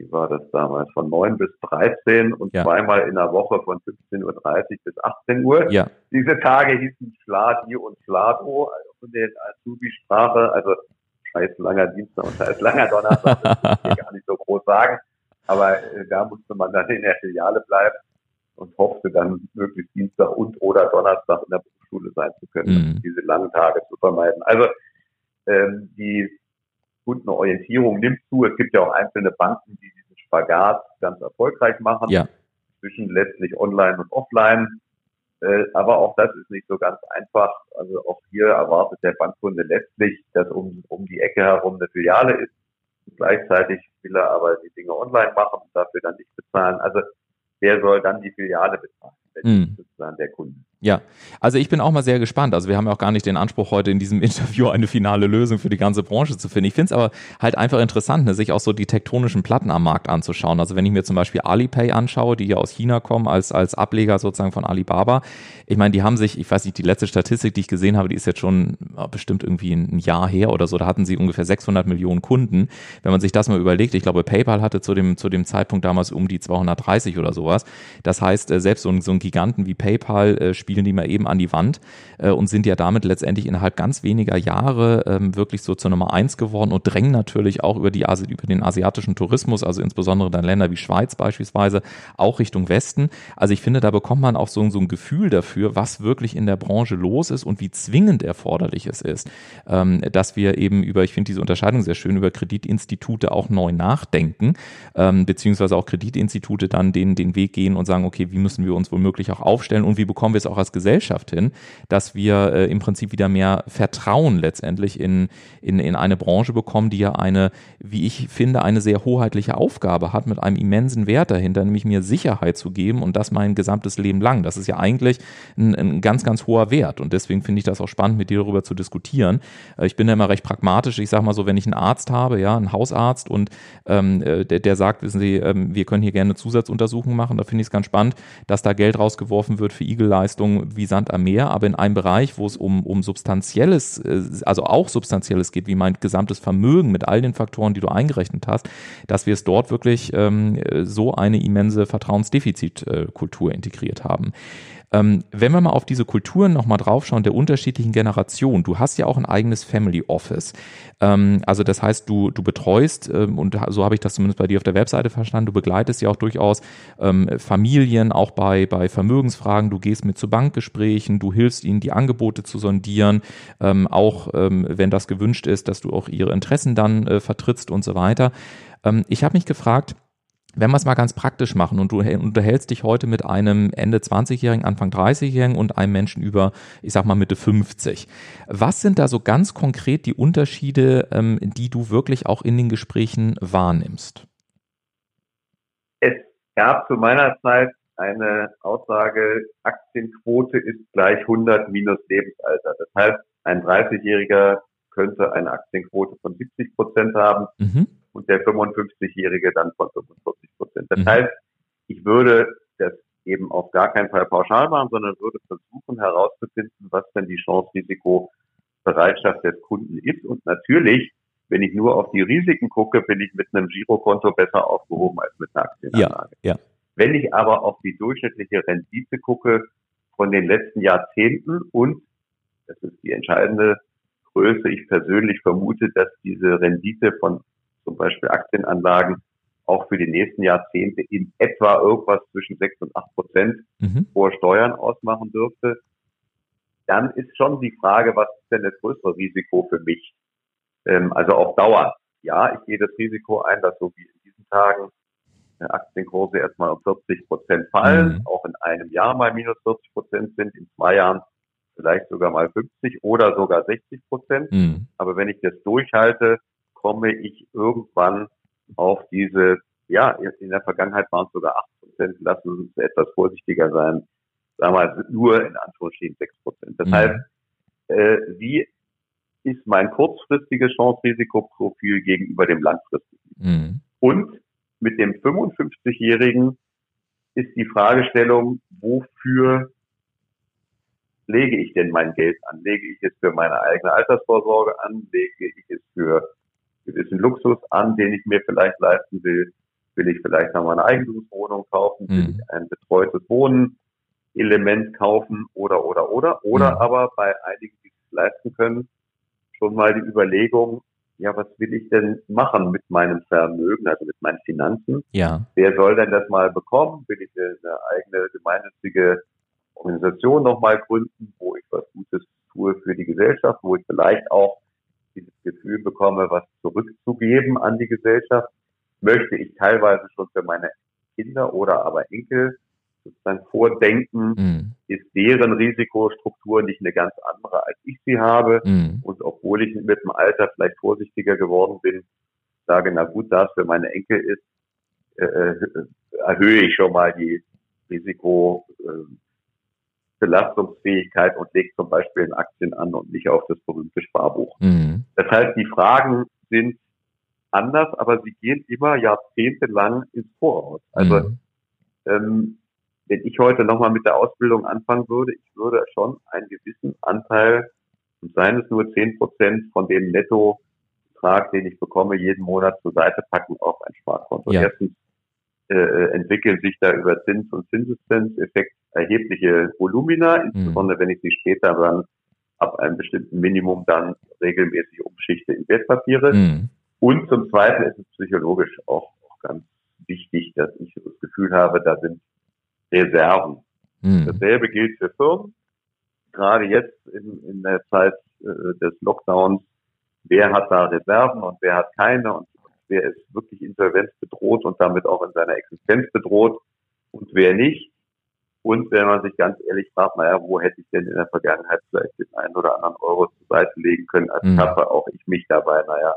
wie war das damals, von neun bis 13 und ja. zweimal in der Woche von 15.30 Uhr bis 18 Uhr. Ja. Diese Tage hießen Schladi und Schlado, also von der Azubi-Sprache. Also scheiß langer Dienstag und scheiß langer Donnerstag, das kann ich gar nicht so groß sagen. Aber äh, da musste man dann in der Filiale bleiben und hoffte dann möglichst Dienstag und oder Donnerstag in der Berufsschule sein zu können, mhm. um diese langen Tage zu vermeiden. Also ähm, die Kundenorientierung nimmt zu. Es gibt ja auch einzelne Banken, die Spagat ganz erfolgreich machen, ja. zwischen letztlich Online und Offline. Äh, aber auch das ist nicht so ganz einfach. Also auch hier erwartet der Bankkunde letztlich, dass um, um die Ecke herum eine Filiale ist. Und gleichzeitig will er aber die Dinge online machen und dafür dann nicht bezahlen. Also wer soll dann die Filiale bezahlen? Mm. sozusagen der Kunde. Ja, also ich bin auch mal sehr gespannt. Also wir haben ja auch gar nicht den Anspruch, heute in diesem Interview eine finale Lösung für die ganze Branche zu finden. Ich finde es aber halt einfach interessant, ne, sich auch so die tektonischen Platten am Markt anzuschauen. Also wenn ich mir zum Beispiel Alipay anschaue, die ja aus China kommen, als, als Ableger sozusagen von Alibaba. Ich meine, die haben sich, ich weiß nicht, die letzte Statistik, die ich gesehen habe, die ist jetzt schon bestimmt irgendwie ein Jahr her oder so. Da hatten sie ungefähr 600 Millionen Kunden. Wenn man sich das mal überlegt, ich glaube, PayPal hatte zu dem, zu dem Zeitpunkt damals um die 230 oder sowas. Das heißt, äh, selbst so ein, so ein Giganten wie PayPal äh, spielen die mal eben an die Wand äh, und sind ja damit letztendlich innerhalb ganz weniger Jahre ähm, wirklich so zur Nummer eins geworden und drängen natürlich auch über, die, über den asiatischen Tourismus, also insbesondere dann Länder wie Schweiz beispielsweise, auch Richtung Westen. Also ich finde, da bekommt man auch so, so ein Gefühl dafür, was wirklich in der Branche los ist und wie zwingend erforderlich es ist, ähm, dass wir eben über, ich finde diese Unterscheidung sehr schön, über Kreditinstitute auch neu nachdenken, ähm, beziehungsweise auch Kreditinstitute dann den, den Weg gehen und sagen, okay, wie müssen wir uns womöglich auch aufstellen und wie bekommen wir es auch als Gesellschaft hin, dass wir äh, im Prinzip wieder mehr Vertrauen letztendlich in, in, in eine Branche bekommen, die ja eine, wie ich finde, eine sehr hoheitliche Aufgabe hat mit einem immensen Wert dahinter, nämlich mir Sicherheit zu geben und das mein gesamtes Leben lang. Das ist ja eigentlich ein, ein ganz, ganz hoher Wert und deswegen finde ich das auch spannend, mit dir darüber zu diskutieren. Äh, ich bin da immer recht pragmatisch. Ich sage mal so, wenn ich einen Arzt habe, ja, einen Hausarzt und ähm, äh, der, der sagt, wissen Sie, ähm, wir können hier gerne Zusatzuntersuchungen machen, da finde ich es ganz spannend, dass da Geld rausgeworfen wird für Igelleistungen wie Sand am Meer, aber in einem Bereich, wo es um, um substanzielles, äh, also auch substanzielles geht, wie mein gesamtes Vermögen mit all den Faktoren, die du eingerechnet hast, dass wir es dort wirklich ähm, so eine immense Vertrauensdefizitkultur integriert haben. Ähm, wenn wir mal auf diese Kulturen nochmal draufschauen, der unterschiedlichen Generationen, du hast ja auch ein eigenes Family Office. Ähm, also das heißt, du, du betreust, ähm, und so habe ich das zumindest bei dir auf der Webseite verstanden, du begleitest ja auch durchaus ähm, Familien, auch bei, bei Vermögensfragen, du gehst mit zu Bankgesprächen, du hilfst ihnen, die Angebote zu sondieren, ähm, auch ähm, wenn das gewünscht ist, dass du auch ihre Interessen dann äh, vertrittst und so weiter. Ich habe mich gefragt, wenn wir es mal ganz praktisch machen und du unterhältst dich heute mit einem Ende 20-Jährigen, Anfang 30-Jährigen und einem Menschen über, ich sag mal Mitte 50. Was sind da so ganz konkret die Unterschiede, ähm, die du wirklich auch in den Gesprächen wahrnimmst? Es gab zu meiner Zeit eine Aussage, Aktienquote ist gleich 100 minus Lebensalter. Das heißt, ein 30-Jähriger könnte eine Aktienquote von 70 Prozent haben. Mhm und der 55-Jährige dann von 45 Prozent. Das mhm. heißt, ich würde das eben auf gar keinen Fall pauschal machen, sondern würde versuchen herauszufinden, was denn die Chance-Risiko-Bereitschaft des Kunden ist. Und natürlich, wenn ich nur auf die Risiken gucke, bin ich mit einem Girokonto besser aufgehoben als mit einer Aktienanlage. Ja, ja. Wenn ich aber auf die durchschnittliche Rendite gucke von den letzten Jahrzehnten und, das ist die entscheidende Größe, ich persönlich vermute, dass diese Rendite von zum Beispiel Aktienanlagen auch für die nächsten Jahrzehnte in etwa irgendwas zwischen 6 und 8 Prozent mhm. vor Steuern ausmachen dürfte, dann ist schon die Frage, was ist denn das größere Risiko für mich? Ähm, also auf Dauer. Ja, ich gehe das Risiko ein, dass so wie in diesen Tagen äh, Aktienkurse erstmal um 40 Prozent fallen, mhm. auch in einem Jahr mal minus 40 Prozent sind, in zwei Jahren vielleicht sogar mal 50 oder sogar 60 Prozent. Mhm. Aber wenn ich das durchhalte, komme ich irgendwann auf diese, ja, in der Vergangenheit waren es sogar 8 Prozent, lassen uns etwas vorsichtiger sein, sagen wir nur in Anführungsstrichen 6 Prozent. Das mhm. heißt, äh, wie ist mein kurzfristiges Chance-Risikoprofil gegenüber dem langfristigen? Mhm. Und mit dem 55-Jährigen ist die Fragestellung, wofür lege ich denn mein Geld an? Lege ich es für meine eigene Altersvorsorge an? Lege ich es für gewissen Luxus an, den ich mir vielleicht leisten will. Will ich vielleicht noch mal eine Eigentumswohnung kaufen? Will mhm. ich ein betreutes Wohnen Element kaufen oder, oder, oder? Oder mhm. aber bei einigen, die es leisten können, schon mal die Überlegung, ja, was will ich denn machen mit meinem Vermögen, also mit meinen Finanzen? Ja. Wer soll denn das mal bekommen? Will ich eine eigene gemeinnützige Organisation nochmal gründen, wo ich was Gutes tue für die Gesellschaft, wo ich vielleicht auch dieses Gefühl bekomme, was zurückzugeben an die Gesellschaft, möchte ich teilweise schon für meine Kinder oder aber Enkel sozusagen vordenken, mm. ist deren Risikostruktur nicht eine ganz andere, als ich sie habe. Mm. Und obwohl ich mit dem Alter vielleicht vorsichtiger geworden bin, sage, na gut, da es für meine Enkel ist, äh, äh erhöhe ich schon mal die Risikobelastungsfähigkeit und legt zum Beispiel in Aktien an und nicht auf das berühmte Sparbuch. Mhm. Das heißt, die Fragen sind anders, aber sie gehen immer jahrzehntelang ins Voraus. Also mhm. ähm, wenn ich heute nochmal mit der Ausbildung anfangen würde, ich würde schon einen gewissen Anteil, und seien es nur zehn Prozent von dem Nettobetrag, den ich bekomme, jeden Monat zur Seite packen auf ein Sparkonto. Ja. Erstens äh, entwickeln sich da über Zins- und Zinseszinseffekt erhebliche Volumina, mhm. insbesondere wenn ich sie später dann ab einem bestimmten Minimum dann regelmäßig umschichte in Wertpapiere. Mhm. Und zum Zweiten ist es psychologisch auch, auch ganz wichtig, dass ich das Gefühl habe, da sind Reserven. Mhm. Dasselbe gilt für Firmen. Gerade jetzt in, in der Zeit äh, des Lockdowns, wer hat da Reserven und wer hat keine und wer ist wirklich Insolvenz bedroht und damit auch in seiner Existenz bedroht und wer nicht. Und wenn man sich ganz ehrlich fragt, naja, wo hätte ich denn in der Vergangenheit vielleicht den einen oder anderen Euro zur Seite legen können, als mhm. Kappe, auch ich mich dabei, naja,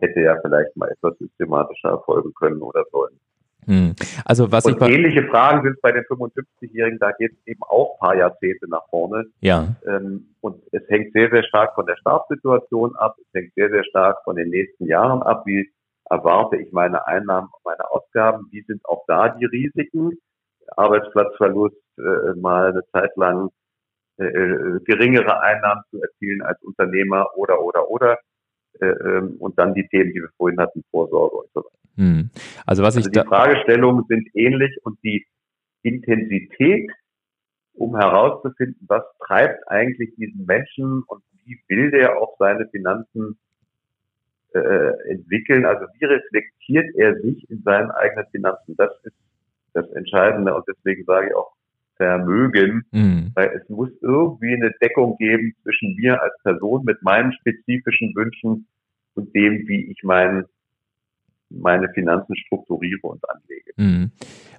hätte ja vielleicht mal etwas systematischer erfolgen können oder sollen. Hm. Also was und ich ähnliche Fragen sind bei den 55-Jährigen, da geht es eben auch ein paar Jahrzehnte nach vorne. Ja. Ähm, und es hängt sehr, sehr stark von der Startsituation ab, es hängt sehr, sehr stark von den nächsten Jahren ab, wie erwarte ich meine Einnahmen, meine Ausgaben, wie sind auch da die Risiken, Arbeitsplatzverlust, äh, mal eine Zeit lang äh, äh geringere Einnahmen zu erzielen als Unternehmer oder, oder, oder. Äh, ähm, und dann die Themen, die wir vorhin hatten, Vorsorge und so weiter. Hm. Also was also ich die Fragestellungen sind ähnlich und die Intensität, um herauszufinden, was treibt eigentlich diesen Menschen und wie will der auch seine Finanzen äh, entwickeln, also wie reflektiert er sich in seinen eigenen Finanzen, das ist das Entscheidende und deswegen sage ich auch Vermögen, mhm. weil es muss irgendwie eine Deckung geben zwischen mir als Person mit meinen spezifischen Wünschen und dem, wie ich mein, meine Finanzen strukturiere und anlege. Mhm.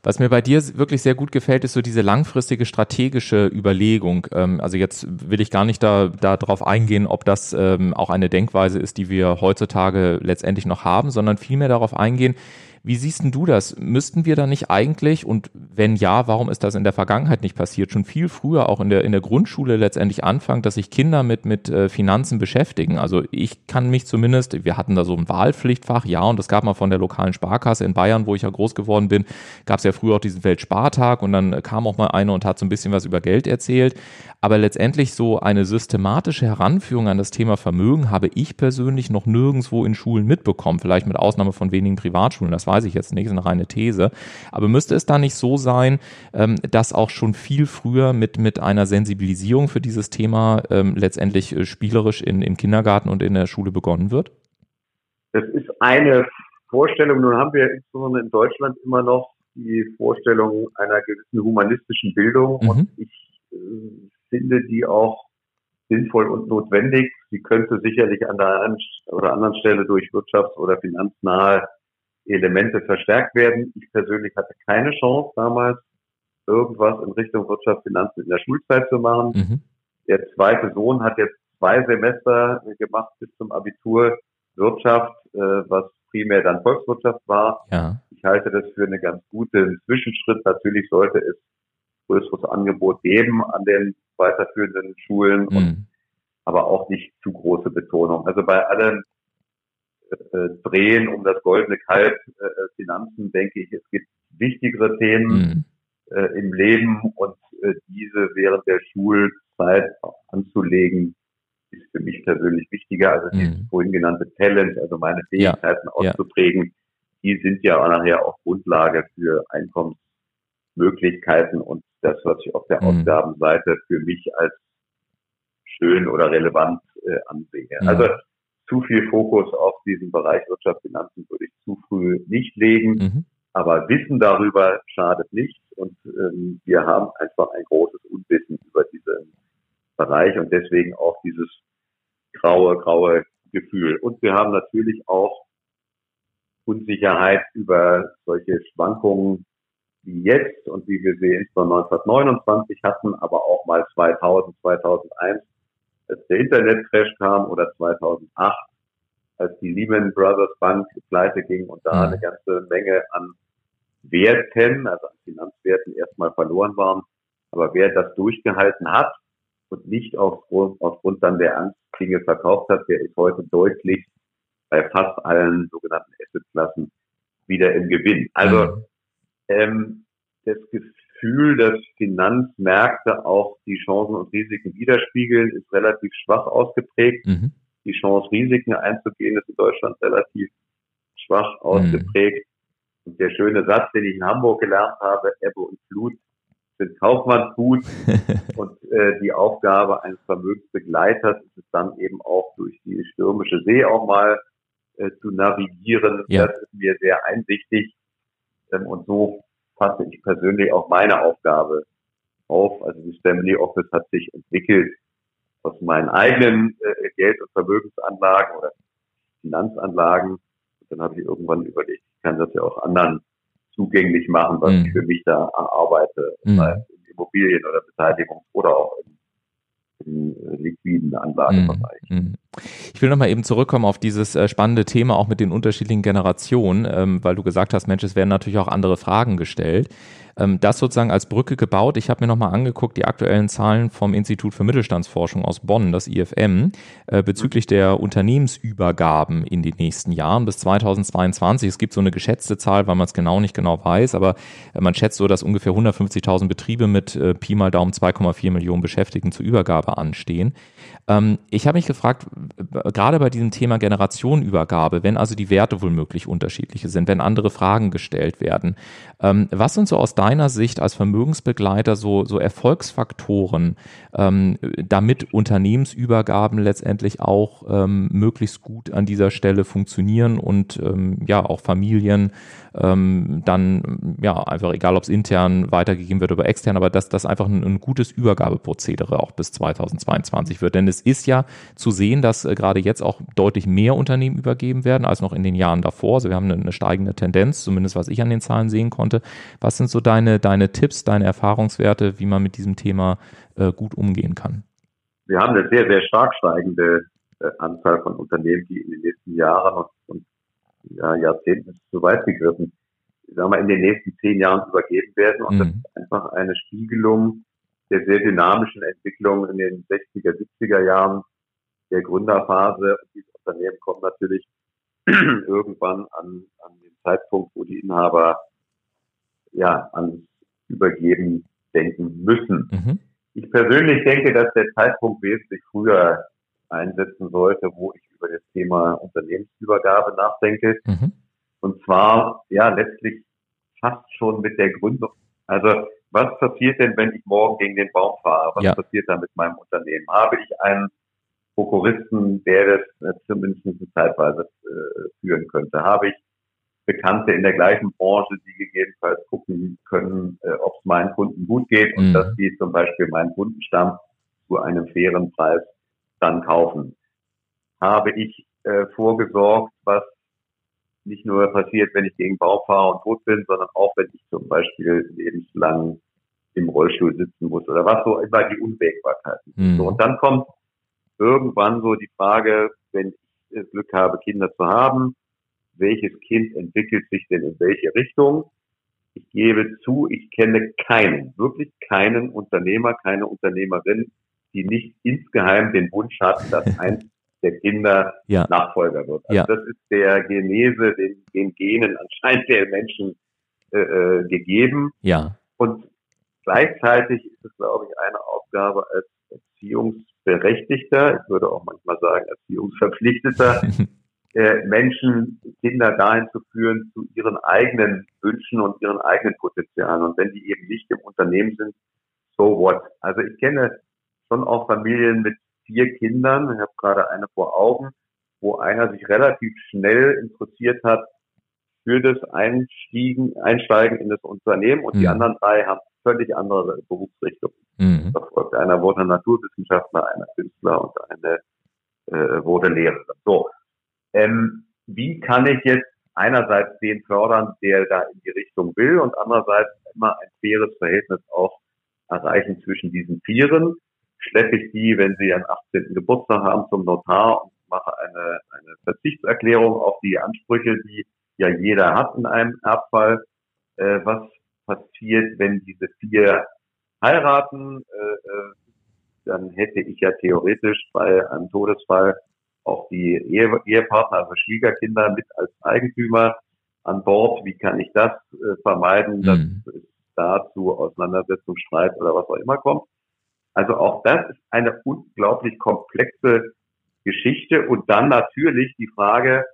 Was mir bei dir wirklich sehr gut gefällt, ist so diese langfristige strategische Überlegung. Ähm, also jetzt will ich gar nicht da darauf eingehen, ob das ähm, auch eine Denkweise ist, die wir heutzutage letztendlich noch haben, sondern vielmehr darauf eingehen, wie siehst denn du das? Müssten wir da nicht eigentlich, und wenn ja, warum ist das in der Vergangenheit nicht passiert, schon viel früher auch in der, in der Grundschule letztendlich anfangen, dass sich Kinder mit, mit äh, Finanzen beschäftigen? Also ich kann mich zumindest, wir hatten da so ein Wahlpflichtfach, ja, und das gab mal von der lokalen Sparkasse in Bayern, wo ich ja groß geworden bin, gab es ja früher auch diesen Weltspartag und dann kam auch mal einer und hat so ein bisschen was über Geld erzählt. Aber letztendlich so eine systematische Heranführung an das Thema Vermögen habe ich persönlich noch nirgendwo in Schulen mitbekommen, vielleicht mit Ausnahme von wenigen Privatschulen. Das weiß ich jetzt nicht, ist eine reine These. Aber müsste es da nicht so sein, ähm, dass auch schon viel früher mit, mit einer Sensibilisierung für dieses Thema ähm, letztendlich äh, spielerisch in, im Kindergarten und in der Schule begonnen wird? Das ist eine Vorstellung. Nun haben wir insbesondere in Deutschland immer noch die Vorstellung einer gewissen humanistischen Bildung. Mhm. Und ich äh, finde die auch sinnvoll und notwendig. Sie könnte sicherlich an der einen oder anderen Stelle durch wirtschafts- oder finanznahe Elemente verstärkt werden. Ich persönlich hatte keine Chance damals, irgendwas in Richtung Wirtschaft, Finanzen in der Schulzeit zu machen. Mhm. Der zweite Sohn hat jetzt zwei Semester gemacht bis zum Abitur Wirtschaft, äh, was primär dann Volkswirtschaft war. Ja. Ich halte das für einen ganz guten Zwischenschritt. Natürlich sollte es größeres Angebot geben an den weiterführenden Schulen, mhm. und, aber auch nicht zu große Betonung. Also bei allem äh, Drehen um das goldene Kalb äh, äh, Finanzen, denke ich, es gibt wichtigere Themen mhm. äh, im Leben und äh, diese während der Schulzeit anzulegen, ist für mich persönlich wichtiger. Also mhm. dieses vorhin genannte Talent, also meine Fähigkeiten ja. auszuprägen, ja. die sind ja auch nachher auch Grundlage für Einkommensmöglichkeiten und das, was ich auf der mhm. Ausgabenseite für mich als schön oder relevant äh, ansehe. Mhm. Also zu viel Fokus auf diesen Bereich Wirtschaft, Finanzen würde ich zu früh nicht legen. Mhm. Aber Wissen darüber schadet nicht. Und ähm, wir haben einfach ein großes Unwissen über diesen Bereich und deswegen auch dieses graue, graue Gefühl. Und wir haben natürlich auch Unsicherheit über solche Schwankungen wie jetzt und wie wir sie insbesondere 1929 hatten, aber auch mal 2000, 2001 als der Internetcrash kam oder 2008, als die Lehman Brothers Bank pleite ging und da mhm. eine ganze Menge an Werten, also an Finanzwerten erstmal verloren waren. Aber wer das durchgehalten hat und nicht aufgrund, aufgrund dann der Angstklingel verkauft hat, der ist heute deutlich bei fast allen sogenannten Assetklassen wieder im Gewinn. Also mhm. ähm, das Gefühl, dass Finanzmärkte auch die Chancen und Risiken widerspiegeln, ist relativ schwach ausgeprägt. Mhm. Die Chance, Risiken einzugehen, ist in Deutschland relativ schwach mhm. ausgeprägt. Mhm. Und der schöne Satz, den ich in Hamburg gelernt habe, Ebbe und Flut sind Kaufmannsgut. und äh, die Aufgabe eines Vermögensbegleiters ist es dann eben auch durch die stürmische See auch mal äh, zu navigieren. Ja. Das ist mir sehr einsichtig. Ähm, und so fasse ich persönlich auch meine Aufgabe auf. Also das Family Office hat sich entwickelt aus meinen eigenen äh, Geld- und Vermögensanlagen oder Finanzanlagen. Und dann habe ich irgendwann überlegt, ich kann das ja auch anderen zugänglich machen, was mhm. ich für mich da erarbeite, mhm. in Immobilien oder Beteiligung oder auch in im äh, liquiden Anlagebereich. Mm, Ich will nochmal eben zurückkommen auf dieses äh, spannende Thema auch mit den unterschiedlichen Generationen, ähm, weil du gesagt hast, Mensch, es werden natürlich auch andere Fragen gestellt. Ähm, das sozusagen als Brücke gebaut. Ich habe mir nochmal angeguckt, die aktuellen Zahlen vom Institut für Mittelstandsforschung aus Bonn, das IFM, äh, bezüglich der Unternehmensübergaben in den nächsten Jahren bis 2022. Es gibt so eine geschätzte Zahl, weil man es genau nicht genau weiß, aber äh, man schätzt so, dass ungefähr 150.000 Betriebe mit Pi mal Daumen 2,4 Millionen Beschäftigten zur Übergabe anstehen. Ähm, ich habe mich gefragt, gerade bei diesem Thema Generationenübergabe, wenn also die Werte womöglich unterschiedliche sind, wenn andere Fragen gestellt werden, ähm, was sind so aus deiner Sicht als Vermögensbegleiter so, so Erfolgsfaktoren, ähm, damit Unternehmensübergaben letztendlich auch ähm, möglichst gut an dieser Stelle funktionieren und ähm, ja auch Familien ähm, dann ja einfach egal, ob es intern weitergegeben wird oder extern, aber dass das einfach ein, ein, gutes Übergabeprozedere auch bis 2022 wird. Denn es ist ja zu sehen, dass äh, gerade jetzt auch deutlich mehr Unternehmen übergeben werden als noch in den Jahren davor. Also wir haben eine, eine steigende Tendenz, zumindest was ich an den Zahlen sehen konnte. Was sind so deine, deine Tipps, deine Erfahrungswerte, wie man mit diesem Thema äh, gut umgehen kann? Wir haben eine sehr, sehr stark steigende äh, Anzahl von Unternehmen, die in den nächsten Jahren und, und ja, Jahrzehnten zu weit gegriffen, sagen wir, in den nächsten zehn Jahren übergeben werden. Und mhm. das ist einfach eine Spiegelung der sehr dynamischen Entwicklung in den 60er, 70er Jahren der Gründerphase. Und diese Unternehmen kommen natürlich irgendwann an, an den Zeitpunkt, wo die Inhaber ja ans Übergeben denken müssen. Mhm. Ich persönlich denke, dass der Zeitpunkt wesentlich früher einsetzen sollte, wo ich über das Thema Unternehmensübergabe nachdenke. Mhm. Und zwar, ja, letztlich fast schon mit der Gründung. Also, was passiert denn, wenn ich morgen gegen den Baum fahre? Was ja. passiert da mit meinem Unternehmen? Habe ich einen Prokuristen, der das äh, zumindest Zeitweise äh, führen könnte? Habe ich Bekannte in der gleichen Branche, die gegebenenfalls gucken können, äh, ob es meinen Kunden gut geht und mhm. dass die zum Beispiel meinen Kundenstamm zu einem fairen Preis dann kaufen. Habe ich äh, vorgesorgt, was nicht nur passiert, wenn ich gegen Baum fahre und tot bin, sondern auch, wenn ich zum Beispiel lebenslang im Rollstuhl sitzen muss oder was so immer die Unwägbarkeiten. Mhm. So, und dann kommt irgendwann so die Frage, wenn ich das Glück habe, Kinder zu haben, welches Kind entwickelt sich denn in welche Richtung? Ich gebe zu, ich kenne keinen, wirklich keinen Unternehmer, keine Unternehmerin, die nicht insgeheim den Wunsch hat, dass eins der Kinder ja. Nachfolger wird. Also ja. das ist der Genese, den, den Genen anscheinend der Menschen äh, äh, gegeben. Ja. Und gleichzeitig ist es, glaube ich, eine Aufgabe als Erziehungsberechtigter, ich würde auch manchmal sagen Erziehungsverpflichteter, äh, Menschen, Kinder dahin zu führen, zu ihren eigenen Wünschen und ihren eigenen Potenzialen. Und wenn die eben nicht im Unternehmen sind, so what? Also ich kenne schon auch Familien mit vier Kindern. Ich habe gerade eine vor Augen, wo einer sich relativ schnell interessiert hat für das Einstiegen, Einsteigen in das Unternehmen und mhm. die anderen drei haben völlig andere Berufsrichtungen mhm. verfolgt. Einer wurde Naturwissenschaftler, einer Künstler und eine äh, wurde Lehrerin. So, ähm, wie kann ich jetzt einerseits den fördern, der da in die Richtung will und andererseits immer ein faires Verhältnis auch erreichen zwischen diesen Vieren? schleppe ich die, wenn sie ihren 18. Geburtstag haben, zum Notar und mache eine, eine Verzichtserklärung auf die Ansprüche, die ja jeder hat in einem Erbfall. äh, was passiert, wenn diese vier heiraten, äh, äh, dann hätte ich ja theoretisch bei einem Todesfall auch die Ehe, Ehepartner, also Schwiegerkinder mit als Eigentümer an Bord. Wie kann ich das äh, vermeiden, dass mhm. es da zu Auseinandersetzung, Streit oder was auch immer kommt? Also auch das ist eine unglaublich komplexe Geschichte und dann natürlich die Frage,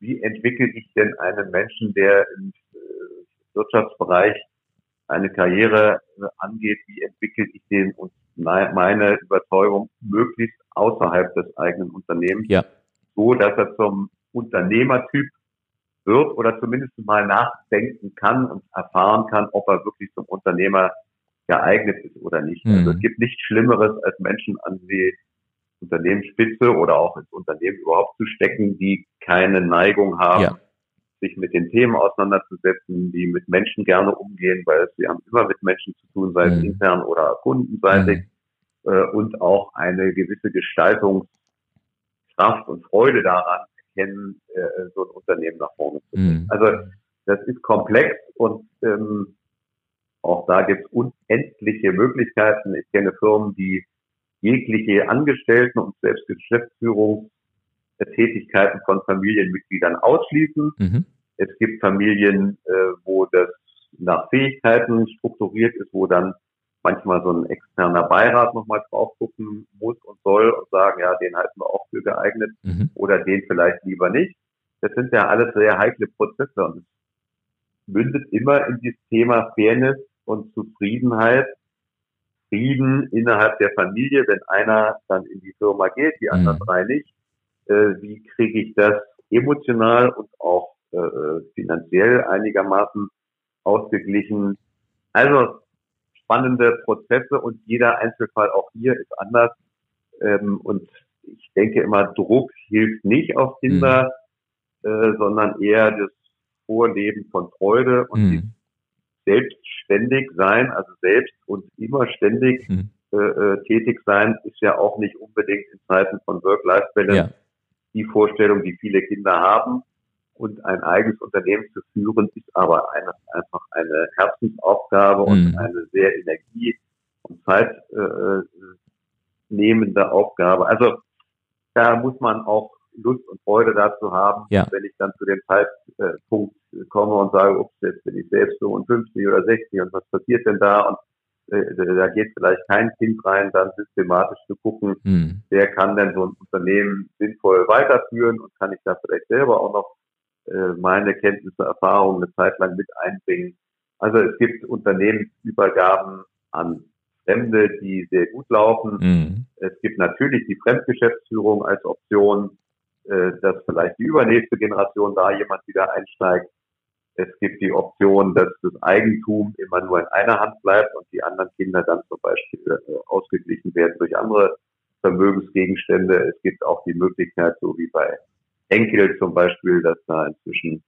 wie entwickle ich denn einen Menschen, der im äh, Wirtschaftsbereich eine Karriere angeht, wie entwickle ich den und meine Überzeugung möglichst außerhalb des eigenen Unternehmens, ja. so dass er zum Unternehmertyp wird oder zumindest mal nachdenken kann und erfahren kann, ob er wirklich zum Unternehmer geeignet ist oder nicht. Mhm. Also es gibt nichts Schlimmeres, als Menschen an die Unternehmensspitze oder auch ins Unternehmen überhaupt zu stecken, die keine Neigung haben, ja. Sich mit den Themen auseinanderzusetzen, die mit Menschen gerne umgehen, weil sie haben immer mit Menschen zu tun, sei es mhm. intern oder kundenseitig, mhm. äh, und auch eine gewisse Gestaltungskraft und Freude daran erkennen, äh, so ein Unternehmen nach vorne zu bringen. Mhm. Also das ist komplex und ähm, auch da gibt es unendliche Möglichkeiten. Ich kenne Firmen, die jegliche Angestellten und selbst Geschäftsführungstätigkeiten von Familienmitgliedern ausschließen. Mhm. Es gibt Familien, äh, wo das nach Fähigkeiten strukturiert ist, wo dann manchmal so ein externer Beirat nochmal drauf gucken muss und soll und sagen, ja, den halten wir auch für geeignet mhm. oder den vielleicht lieber nicht. Das sind ja alles sehr heikle Prozesse und es mündet immer in dieses Thema Fairness und Zufriedenheit Frieden innerhalb der Familie, wenn einer dann in die Firma geht, die anderen mhm. drei nicht. Äh, wie kriege ich das emotional und auch äh, äh, finanziell einigermaßen ausgeglichen? Also spannende Prozesse und jeder Einzelfall auch hier ist anders. Ähm, und ich denke immer, Druck hilft nicht auf Kinder, mhm. äh, sondern eher das Vorleben von Freude und mhm. selbstständig sein, also selbst und immer ständig mhm. äh, äh, tätig sein, ist ja auch nicht unbedingt in Zeiten von Work-Life-Balance ja. Die Vorstellung, die viele Kinder haben. Und ein eigenes Unternehmen zu führen, ist aber eine, einfach eine Herzensaufgabe mhm. und eine sehr energie- und zeitnehmende äh, Aufgabe. Also da muss man auch Lust und Freude dazu haben. Ja. Wenn ich dann zu dem Zeitpunkt komme und sage, ups, jetzt bin ich selbst 55 oder 60 und was passiert denn da? Und äh, da geht vielleicht kein Kind rein, dann systematisch zu gucken, mhm. wer kann denn so ein Unternehmen sinnvoll weiterführen und kann ich da vielleicht selber auch noch äh, meine Kenntnisse, Erfahrungen eine Zeit lang mit einbringen. Also es gibt Unternehmensübergaben an Fremde, die sehr gut laufen. Mhm. Es gibt natürlich die Fremdgeschäftsführung als Option äh, dass vielleicht die übernächste Generation da jemand wieder einsteigt. Es gibt die Option, dass das Eigentum immer nur in einer Hand bleibt und die anderen Kinder dann zum Beispiel äh, ausgeglichen werden durch andere Vermögensgegenstände. Es gibt auch die Möglichkeit, so wie bei Enkel zum Beispiel, dass da inzwischen,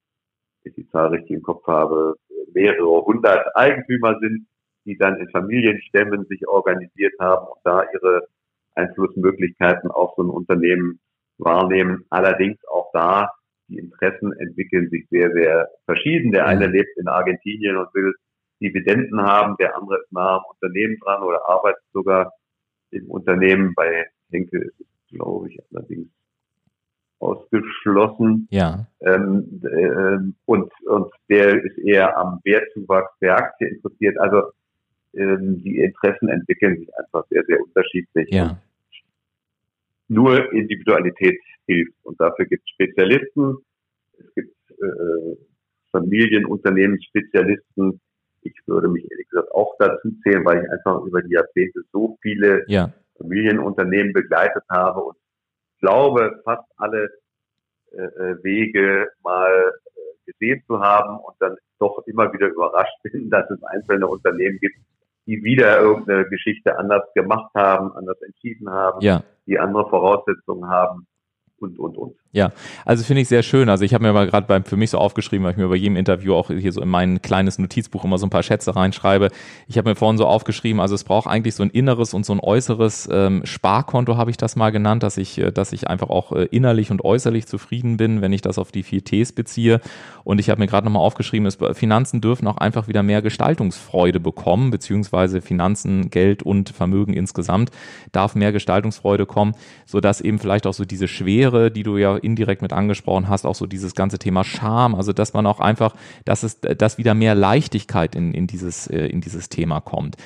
wenn ich die Zahl richtig im Kopf habe, mehrere hundert Eigentümer sind, die dann in Familienstämmen sich organisiert haben und da ihre Einflussmöglichkeiten auf so ein Unternehmen wahrnehmen. Allerdings auch da, die Interessen entwickeln sich sehr, sehr verschieden. Der eine lebt in Argentinien und will Dividenden haben, der andere ist nah am Unternehmen dran oder arbeitet sogar im Unternehmen. Bei Henkel ist es, glaube ich, allerdings ausgeschlossen. Ja. Ähm, äh, und, und der ist eher am Wertzuwachs der Aktie interessiert. Also ähm, die Interessen entwickeln sich einfach sehr, sehr unterschiedlich. Ja nur Individualität hilft. Und dafür gibt es Spezialisten, es gibt äh, Familienunternehmensspezialisten. Ich würde mich ehrlich gesagt auch dazu zählen, weil ich einfach über die Jahrzehnte so viele ja. Familienunternehmen begleitet habe und glaube, fast alle äh, äh Wege mal äh, gesehen zu haben und dann doch immer wieder überrascht bin, dass es einzelne Unternehmen gibt, die wieder irgendeine Geschichte anders gemacht haben, anders entschieden haben, ja. die andere Voraussetzungen haben und, und, und. Ja, also finde ich sehr schön. Also ich habe mir mal gerade für mich so aufgeschrieben, weil ich mir bei jedem Interview auch hier so in mein kleines Notizbuch immer so ein paar Schätze reinschreibe. Ich habe mir vorhin so aufgeschrieben, also es braucht eigentlich so ein inneres und so ein äußeres ähm, Sparkonto, habe ich das mal genannt, dass ich, äh, dass ich einfach auch äh, innerlich und äußerlich zufrieden bin, wenn ich das auf die vier Ts beziehe. Und ich habe mir gerade nochmal aufgeschrieben, es, Finanzen dürfen auch einfach wieder mehr Gestaltungsfreude bekommen, beziehungsweise Finanzen, Geld und Vermögen insgesamt darf mehr Gestaltungsfreude kommen, sodass eben vielleicht auch so diese Schwere, die du ja indirekt mit angesprochen hast, auch so dieses ganze Thema Scham, also dass man auch einfach, dass es, dass wieder mehr Leichtigkeit in, in dieses, äh, in dieses Thema kommt.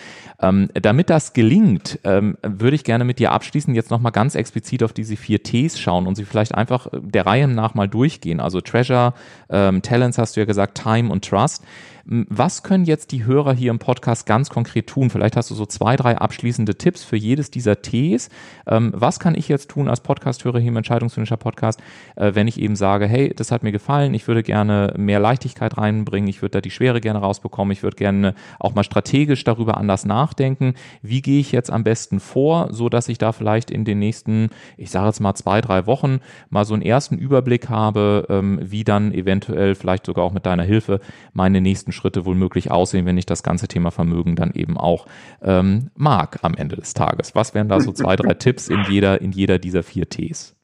Ähm, damit das gelingt, ähm, würde ich gerne mit dir abschließen, jetzt nochmal ganz explizit auf diese vier Ts schauen und sie vielleicht einfach der Reihe nach mal durchgehen. Also Treasure, ähm, Talents hast du ja gesagt, Time und Trust. Was können jetzt die Hörer hier im Podcast ganz konkret tun? Vielleicht hast du so zwei, drei abschließende Tipps für jedes dieser Ts. Ähm, was kann ich jetzt tun als Podcast-Hörer hier im Entscheidungsfinisher Podcast, äh, wenn ich eben sage, hey, das hat mir gefallen, ich würde gerne mehr Leichtigkeit reinbringen, ich würde da die Schwere gerne rausbekommen, ich würde gerne auch mal strategisch darüber anders nachdenken. Wie gehe ich jetzt am besten vor, so dass ich da vielleicht in den nächsten, ich sage jetzt mal zwei, drei Wochen mal so einen ersten Überblick habe, ähm, wie dann eventuell vielleicht sogar auch mit deiner Hilfe meine nächsten nächsten Schritte wohl möglich aussehen, wenn ich das ganze Thema Vermögen dann eben auch ähm, mag am Ende des Tages? Was wären da so zwei, drei Tipps in jeder, in jeder dieser vier Ts?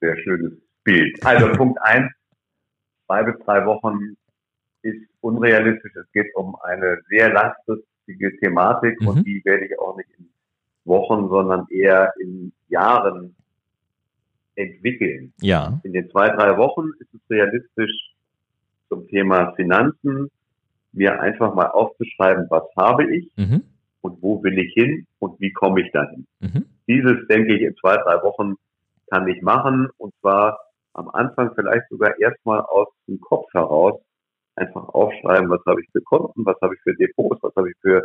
Sehr schönes Bild. Also Punkt eins, zwei bis drei Wochen ist unrealistisch. Es geht um eine sehr langfristige Thematik mhm. und die werde ich auch nicht in Wochen, sondern eher in Jahren entwickeln. Ja. In den zwei, drei Wochen ist es realistisch zum Thema Finanzen, mir einfach mal aufzuschreiben, was habe ich mhm. und wo will ich hin und wie komme ich dahin. Mhm. Dieses, denke ich, in zwei, drei Wochen kann ich machen und zwar am Anfang vielleicht sogar erstmal aus dem Kopf heraus einfach aufschreiben, was habe ich für Konten, was habe ich für Depots, was habe ich für,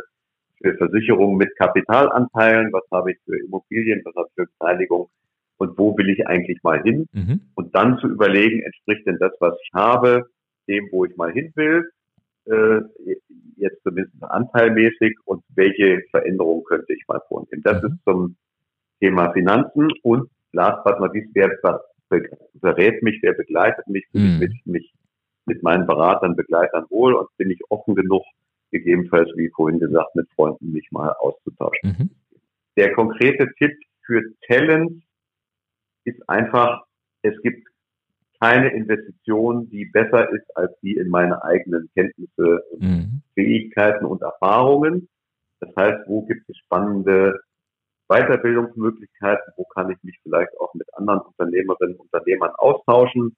für Versicherungen mit Kapitalanteilen, was habe ich für Immobilien, was habe ich für Beteiligung und wo will ich eigentlich mal hin mhm. und dann zu überlegen, entspricht denn das, was ich habe, dem, wo ich mal hin will äh, jetzt zumindest anteilmäßig und welche Veränderungen könnte ich mal vornehmen. Das mhm. ist zum Thema Finanzen und last but not least, wer berät mich, wer begleitet mich, mhm. mit, mich mit meinen Beratern, Begleitern wohl und bin ich offen genug, gegebenenfalls, wie vorhin gesagt, mit Freunden mich mal auszutauschen. Mhm. Der konkrete Tipp für Talent ist einfach, es gibt keine Investition, die besser ist als die in meine eigenen Kenntnisse, mhm. Fähigkeiten und Erfahrungen. Das heißt, wo gibt es spannende Weiterbildungsmöglichkeiten, wo kann ich mich vielleicht auch mit anderen Unternehmerinnen und Unternehmern austauschen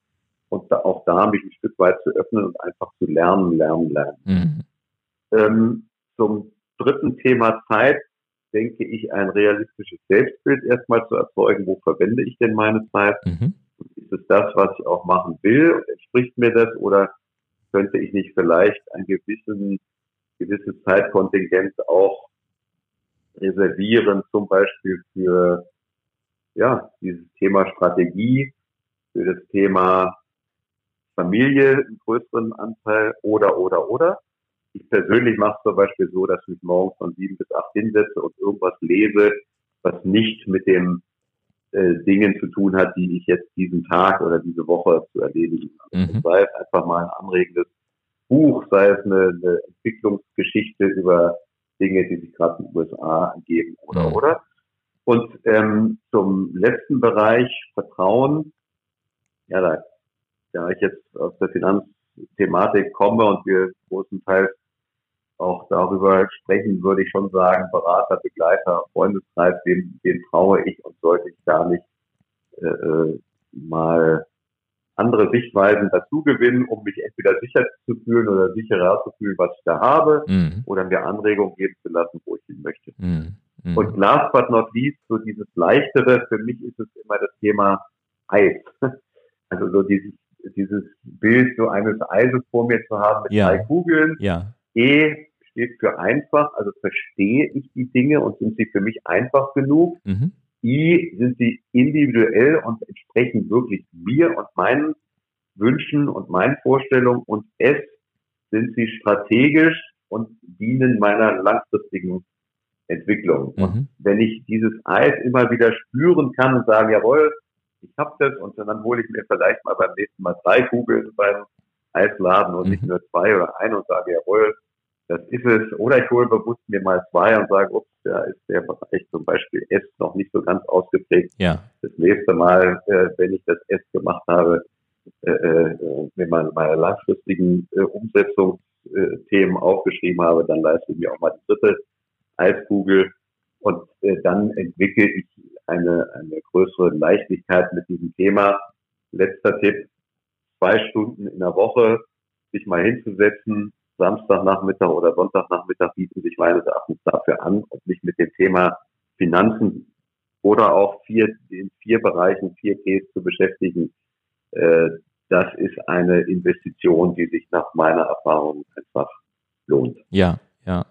und da auch da mich ein Stück weit zu öffnen und einfach zu lernen, lernen, lernen. Mhm. Ähm, zum dritten Thema Zeit denke ich, ein realistisches Selbstbild erstmal zu erzeugen. Wo verwende ich denn meine Zeit? Mhm es das, was ich auch machen will entspricht mir das oder könnte ich nicht vielleicht ein gewissen, gewisses Zeitkontingent auch reservieren, zum Beispiel für ja, dieses Thema Strategie, für das Thema Familie einen größeren Anteil oder, oder, oder. Ich persönlich mache es zum Beispiel so, dass ich mich morgens von sieben bis acht hinsetze und irgendwas lese, was nicht mit dem äh, Dingen zu tun hat, die ich jetzt diesen Tag oder diese Woche zu erledigen habe. Mhm. Sei es einfach mal ein anregendes Buch, sei es eine, eine Entwicklungsgeschichte über Dinge, die sich gerade in den USA angeben oder mhm. oder. Und ähm, zum letzten Bereich Vertrauen, ja, da, da ich jetzt aus der Finanzthematik komme und wir großenteils auch darüber sprechen, würde ich schon sagen, Berater, Begleiter, Freundeskreis, dem, dem traue ich und sollte ich gar nicht äh, äh, mal andere Sichtweisen dazu gewinnen, um mich entweder sicher zu fühlen oder sicherer zu fühlen, was ich da habe, mhm. oder mir Anregungen geben zu lassen, wo ich hin möchte. Mhm. Mhm. Und last but not least, so dieses Leichtere, für mich ist es immer das Thema Eis. Also so dieses, dieses Bild so eines Eises vor mir zu haben mit ja. drei Kugeln. Ja. E steht für einfach, also verstehe ich die Dinge und sind sie für mich einfach genug. Mhm. I sind sie individuell und entsprechen wirklich mir und meinen Wünschen und meinen Vorstellungen. Und S sind sie strategisch und dienen meiner langfristigen Entwicklung. Mhm. Und wenn ich dieses Eis immer wieder spüren kann und sagen, jawohl, ich habe das und dann hole ich mir vielleicht mal beim nächsten Mal drei Kugeln beim Eisladen und mhm. nicht nur zwei oder ein und sage, jawohl, das ist es. Oder ich hole bewusst mir mal zwei und sage, ups, da ist der Bereich zum Beispiel S noch nicht so ganz ausgeprägt. Ja. Das nächste Mal, äh, wenn ich das S gemacht habe, äh, äh, mir mal meine langfristigen äh, Umsetzungsthemen aufgeschrieben habe, dann leiste ich mir auch mal die dritte Eiskugel und äh, dann entwickle ich eine, eine größere Leichtigkeit mit diesem Thema. Letzter Tipp, zwei Stunden in der Woche sich mal hinzusetzen, Samstagnachmittag oder Sonntagnachmittag bieten sich meines Erachtens dafür an und mich mit dem Thema Finanzen oder auch vier, in vier Bereichen, vier Ts zu beschäftigen. Äh, das ist eine Investition, die sich nach meiner Erfahrung einfach lohnt. Ja, ja.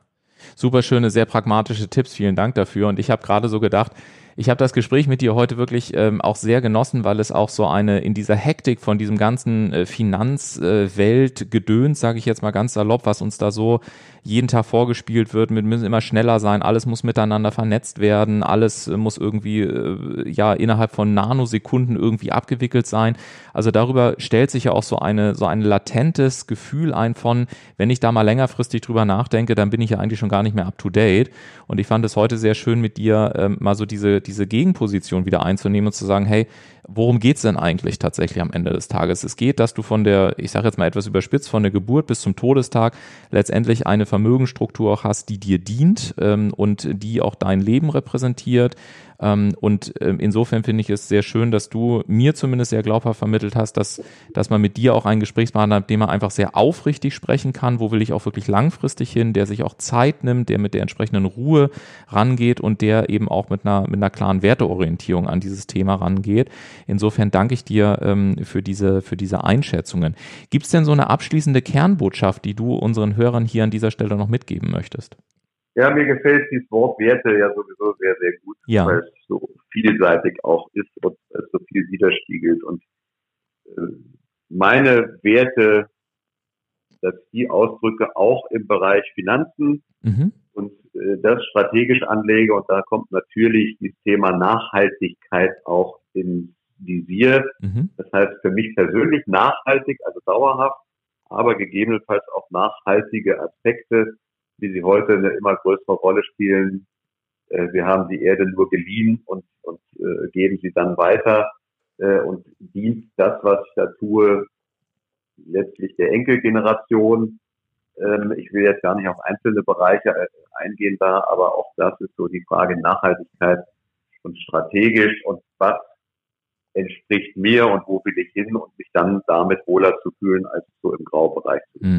Super schöne, sehr pragmatische Tipps. Vielen Dank dafür. Und ich habe gerade so gedacht, ich habe das Gespräch mit dir heute wirklich ähm, auch sehr genossen, weil es auch so eine in dieser Hektik von diesem ganzen äh, Finanzwelt-Gedöns, äh, sage ich jetzt mal ganz salopp, was uns da so jeden Tag vorgespielt wird, wir müssen immer schneller sein, alles muss miteinander vernetzt werden, alles äh, muss irgendwie äh, ja innerhalb von Nanosekunden irgendwie abgewickelt sein. Also darüber stellt sich ja auch so eine so ein latentes Gefühl ein von, wenn ich da mal längerfristig drüber nachdenke, dann bin ich ja eigentlich schon gar nicht mehr up to date. Und ich fand es heute sehr schön mit dir ähm, mal so diese diese Gegenposition wieder einzunehmen und zu sagen, hey, worum geht's denn eigentlich tatsächlich am Ende des Tages? Es geht, dass du von der, ich sage jetzt mal etwas überspitzt, von der Geburt bis zum Todestag letztendlich eine Vermögensstruktur auch hast, die dir dient ähm, und die auch dein Leben repräsentiert, und ähm, insofern finde ich es sehr schön, dass du mir zumindest sehr glaubhaft vermittelt hast, dass, dass man mit dir auch einen Gesprächspartner hat, dem man einfach sehr aufrichtig sprechen kann, wo will ich auch wirklich langfristig hin, der sich auch Zeit nimmt, der mit der entsprechenden Ruhe rangeht und der eben auch mit einer, mit einer klaren Werteorientierung an dieses Thema rangeht. Insofern danke ich dir ähm, für, diese, für diese Einschätzungen. Gibt es denn so eine abschließende Kernbotschaft, die du unseren Hörern hier an dieser Stelle noch mitgeben möchtest? Ja, mir gefällt dieses Wort Werte ja sowieso sehr, sehr gut, ja. weil es so vielseitig auch ist und es so viel widerspiegelt. Und äh, meine Werte, dass die Ausdrücke auch im Bereich Finanzen mhm. und äh, das strategisch anlege. Und da kommt natürlich das Thema Nachhaltigkeit auch ins Visier. Mhm. Das heißt für mich persönlich nachhaltig, also dauerhaft, aber gegebenenfalls auch nachhaltige Aspekte wie sie heute eine immer größere Rolle spielen. Äh, wir haben die Erde nur geliehen und, und äh, geben sie dann weiter äh, und dient das, was ich da tue, letztlich der Enkelgeneration. Ähm, ich will jetzt gar nicht auf einzelne Bereiche äh, eingehen da, aber auch das ist so die Frage Nachhaltigkeit und strategisch und was entspricht mir und wo will ich hin und mich dann damit wohler zu fühlen, als so im Graubereich zu sein.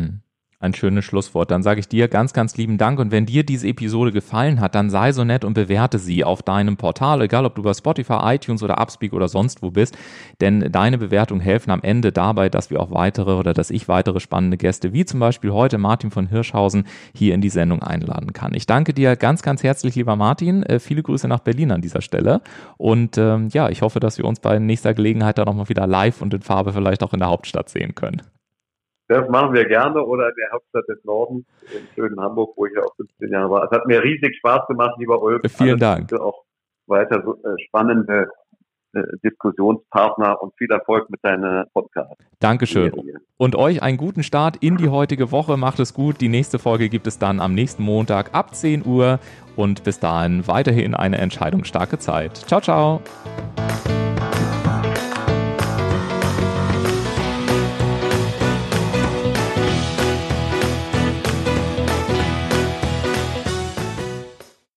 Ein schönes Schlusswort. Dann sage ich dir ganz, ganz lieben Dank. Und wenn dir diese Episode gefallen hat, dann sei so nett und bewerte sie auf deinem Portal, egal ob du bei Spotify, iTunes oder Upspeak oder sonst wo bist. Denn deine Bewertungen helfen am Ende dabei, dass wir auch weitere oder dass ich weitere spannende Gäste, wie zum Beispiel heute Martin von Hirschhausen, hier in die Sendung einladen kann. Ich danke dir ganz, ganz herzlich, lieber Martin. Äh, viele Grüße nach Berlin an dieser Stelle. Und ähm, ja, ich hoffe, dass wir uns bei nächster Gelegenheit dann nochmal wieder live und in Farbe vielleicht auch in der Hauptstadt sehen können. Das machen wir gerne oder in der Hauptstadt des Nordens, in schönen Hamburg, wo ich ja auch 15 Jahre war. Es hat mir riesig Spaß gemacht, lieber Ulf. Vielen Dank. Auch weiter so, äh, spannende äh, Diskussionspartner und viel Erfolg mit deiner Podcast. Dankeschön. Und euch einen guten Start in die heutige Woche. Macht es gut. Die nächste Folge gibt es dann am nächsten Montag ab 10 Uhr. Und bis dahin weiterhin eine entscheidungsstarke Zeit. Ciao, ciao.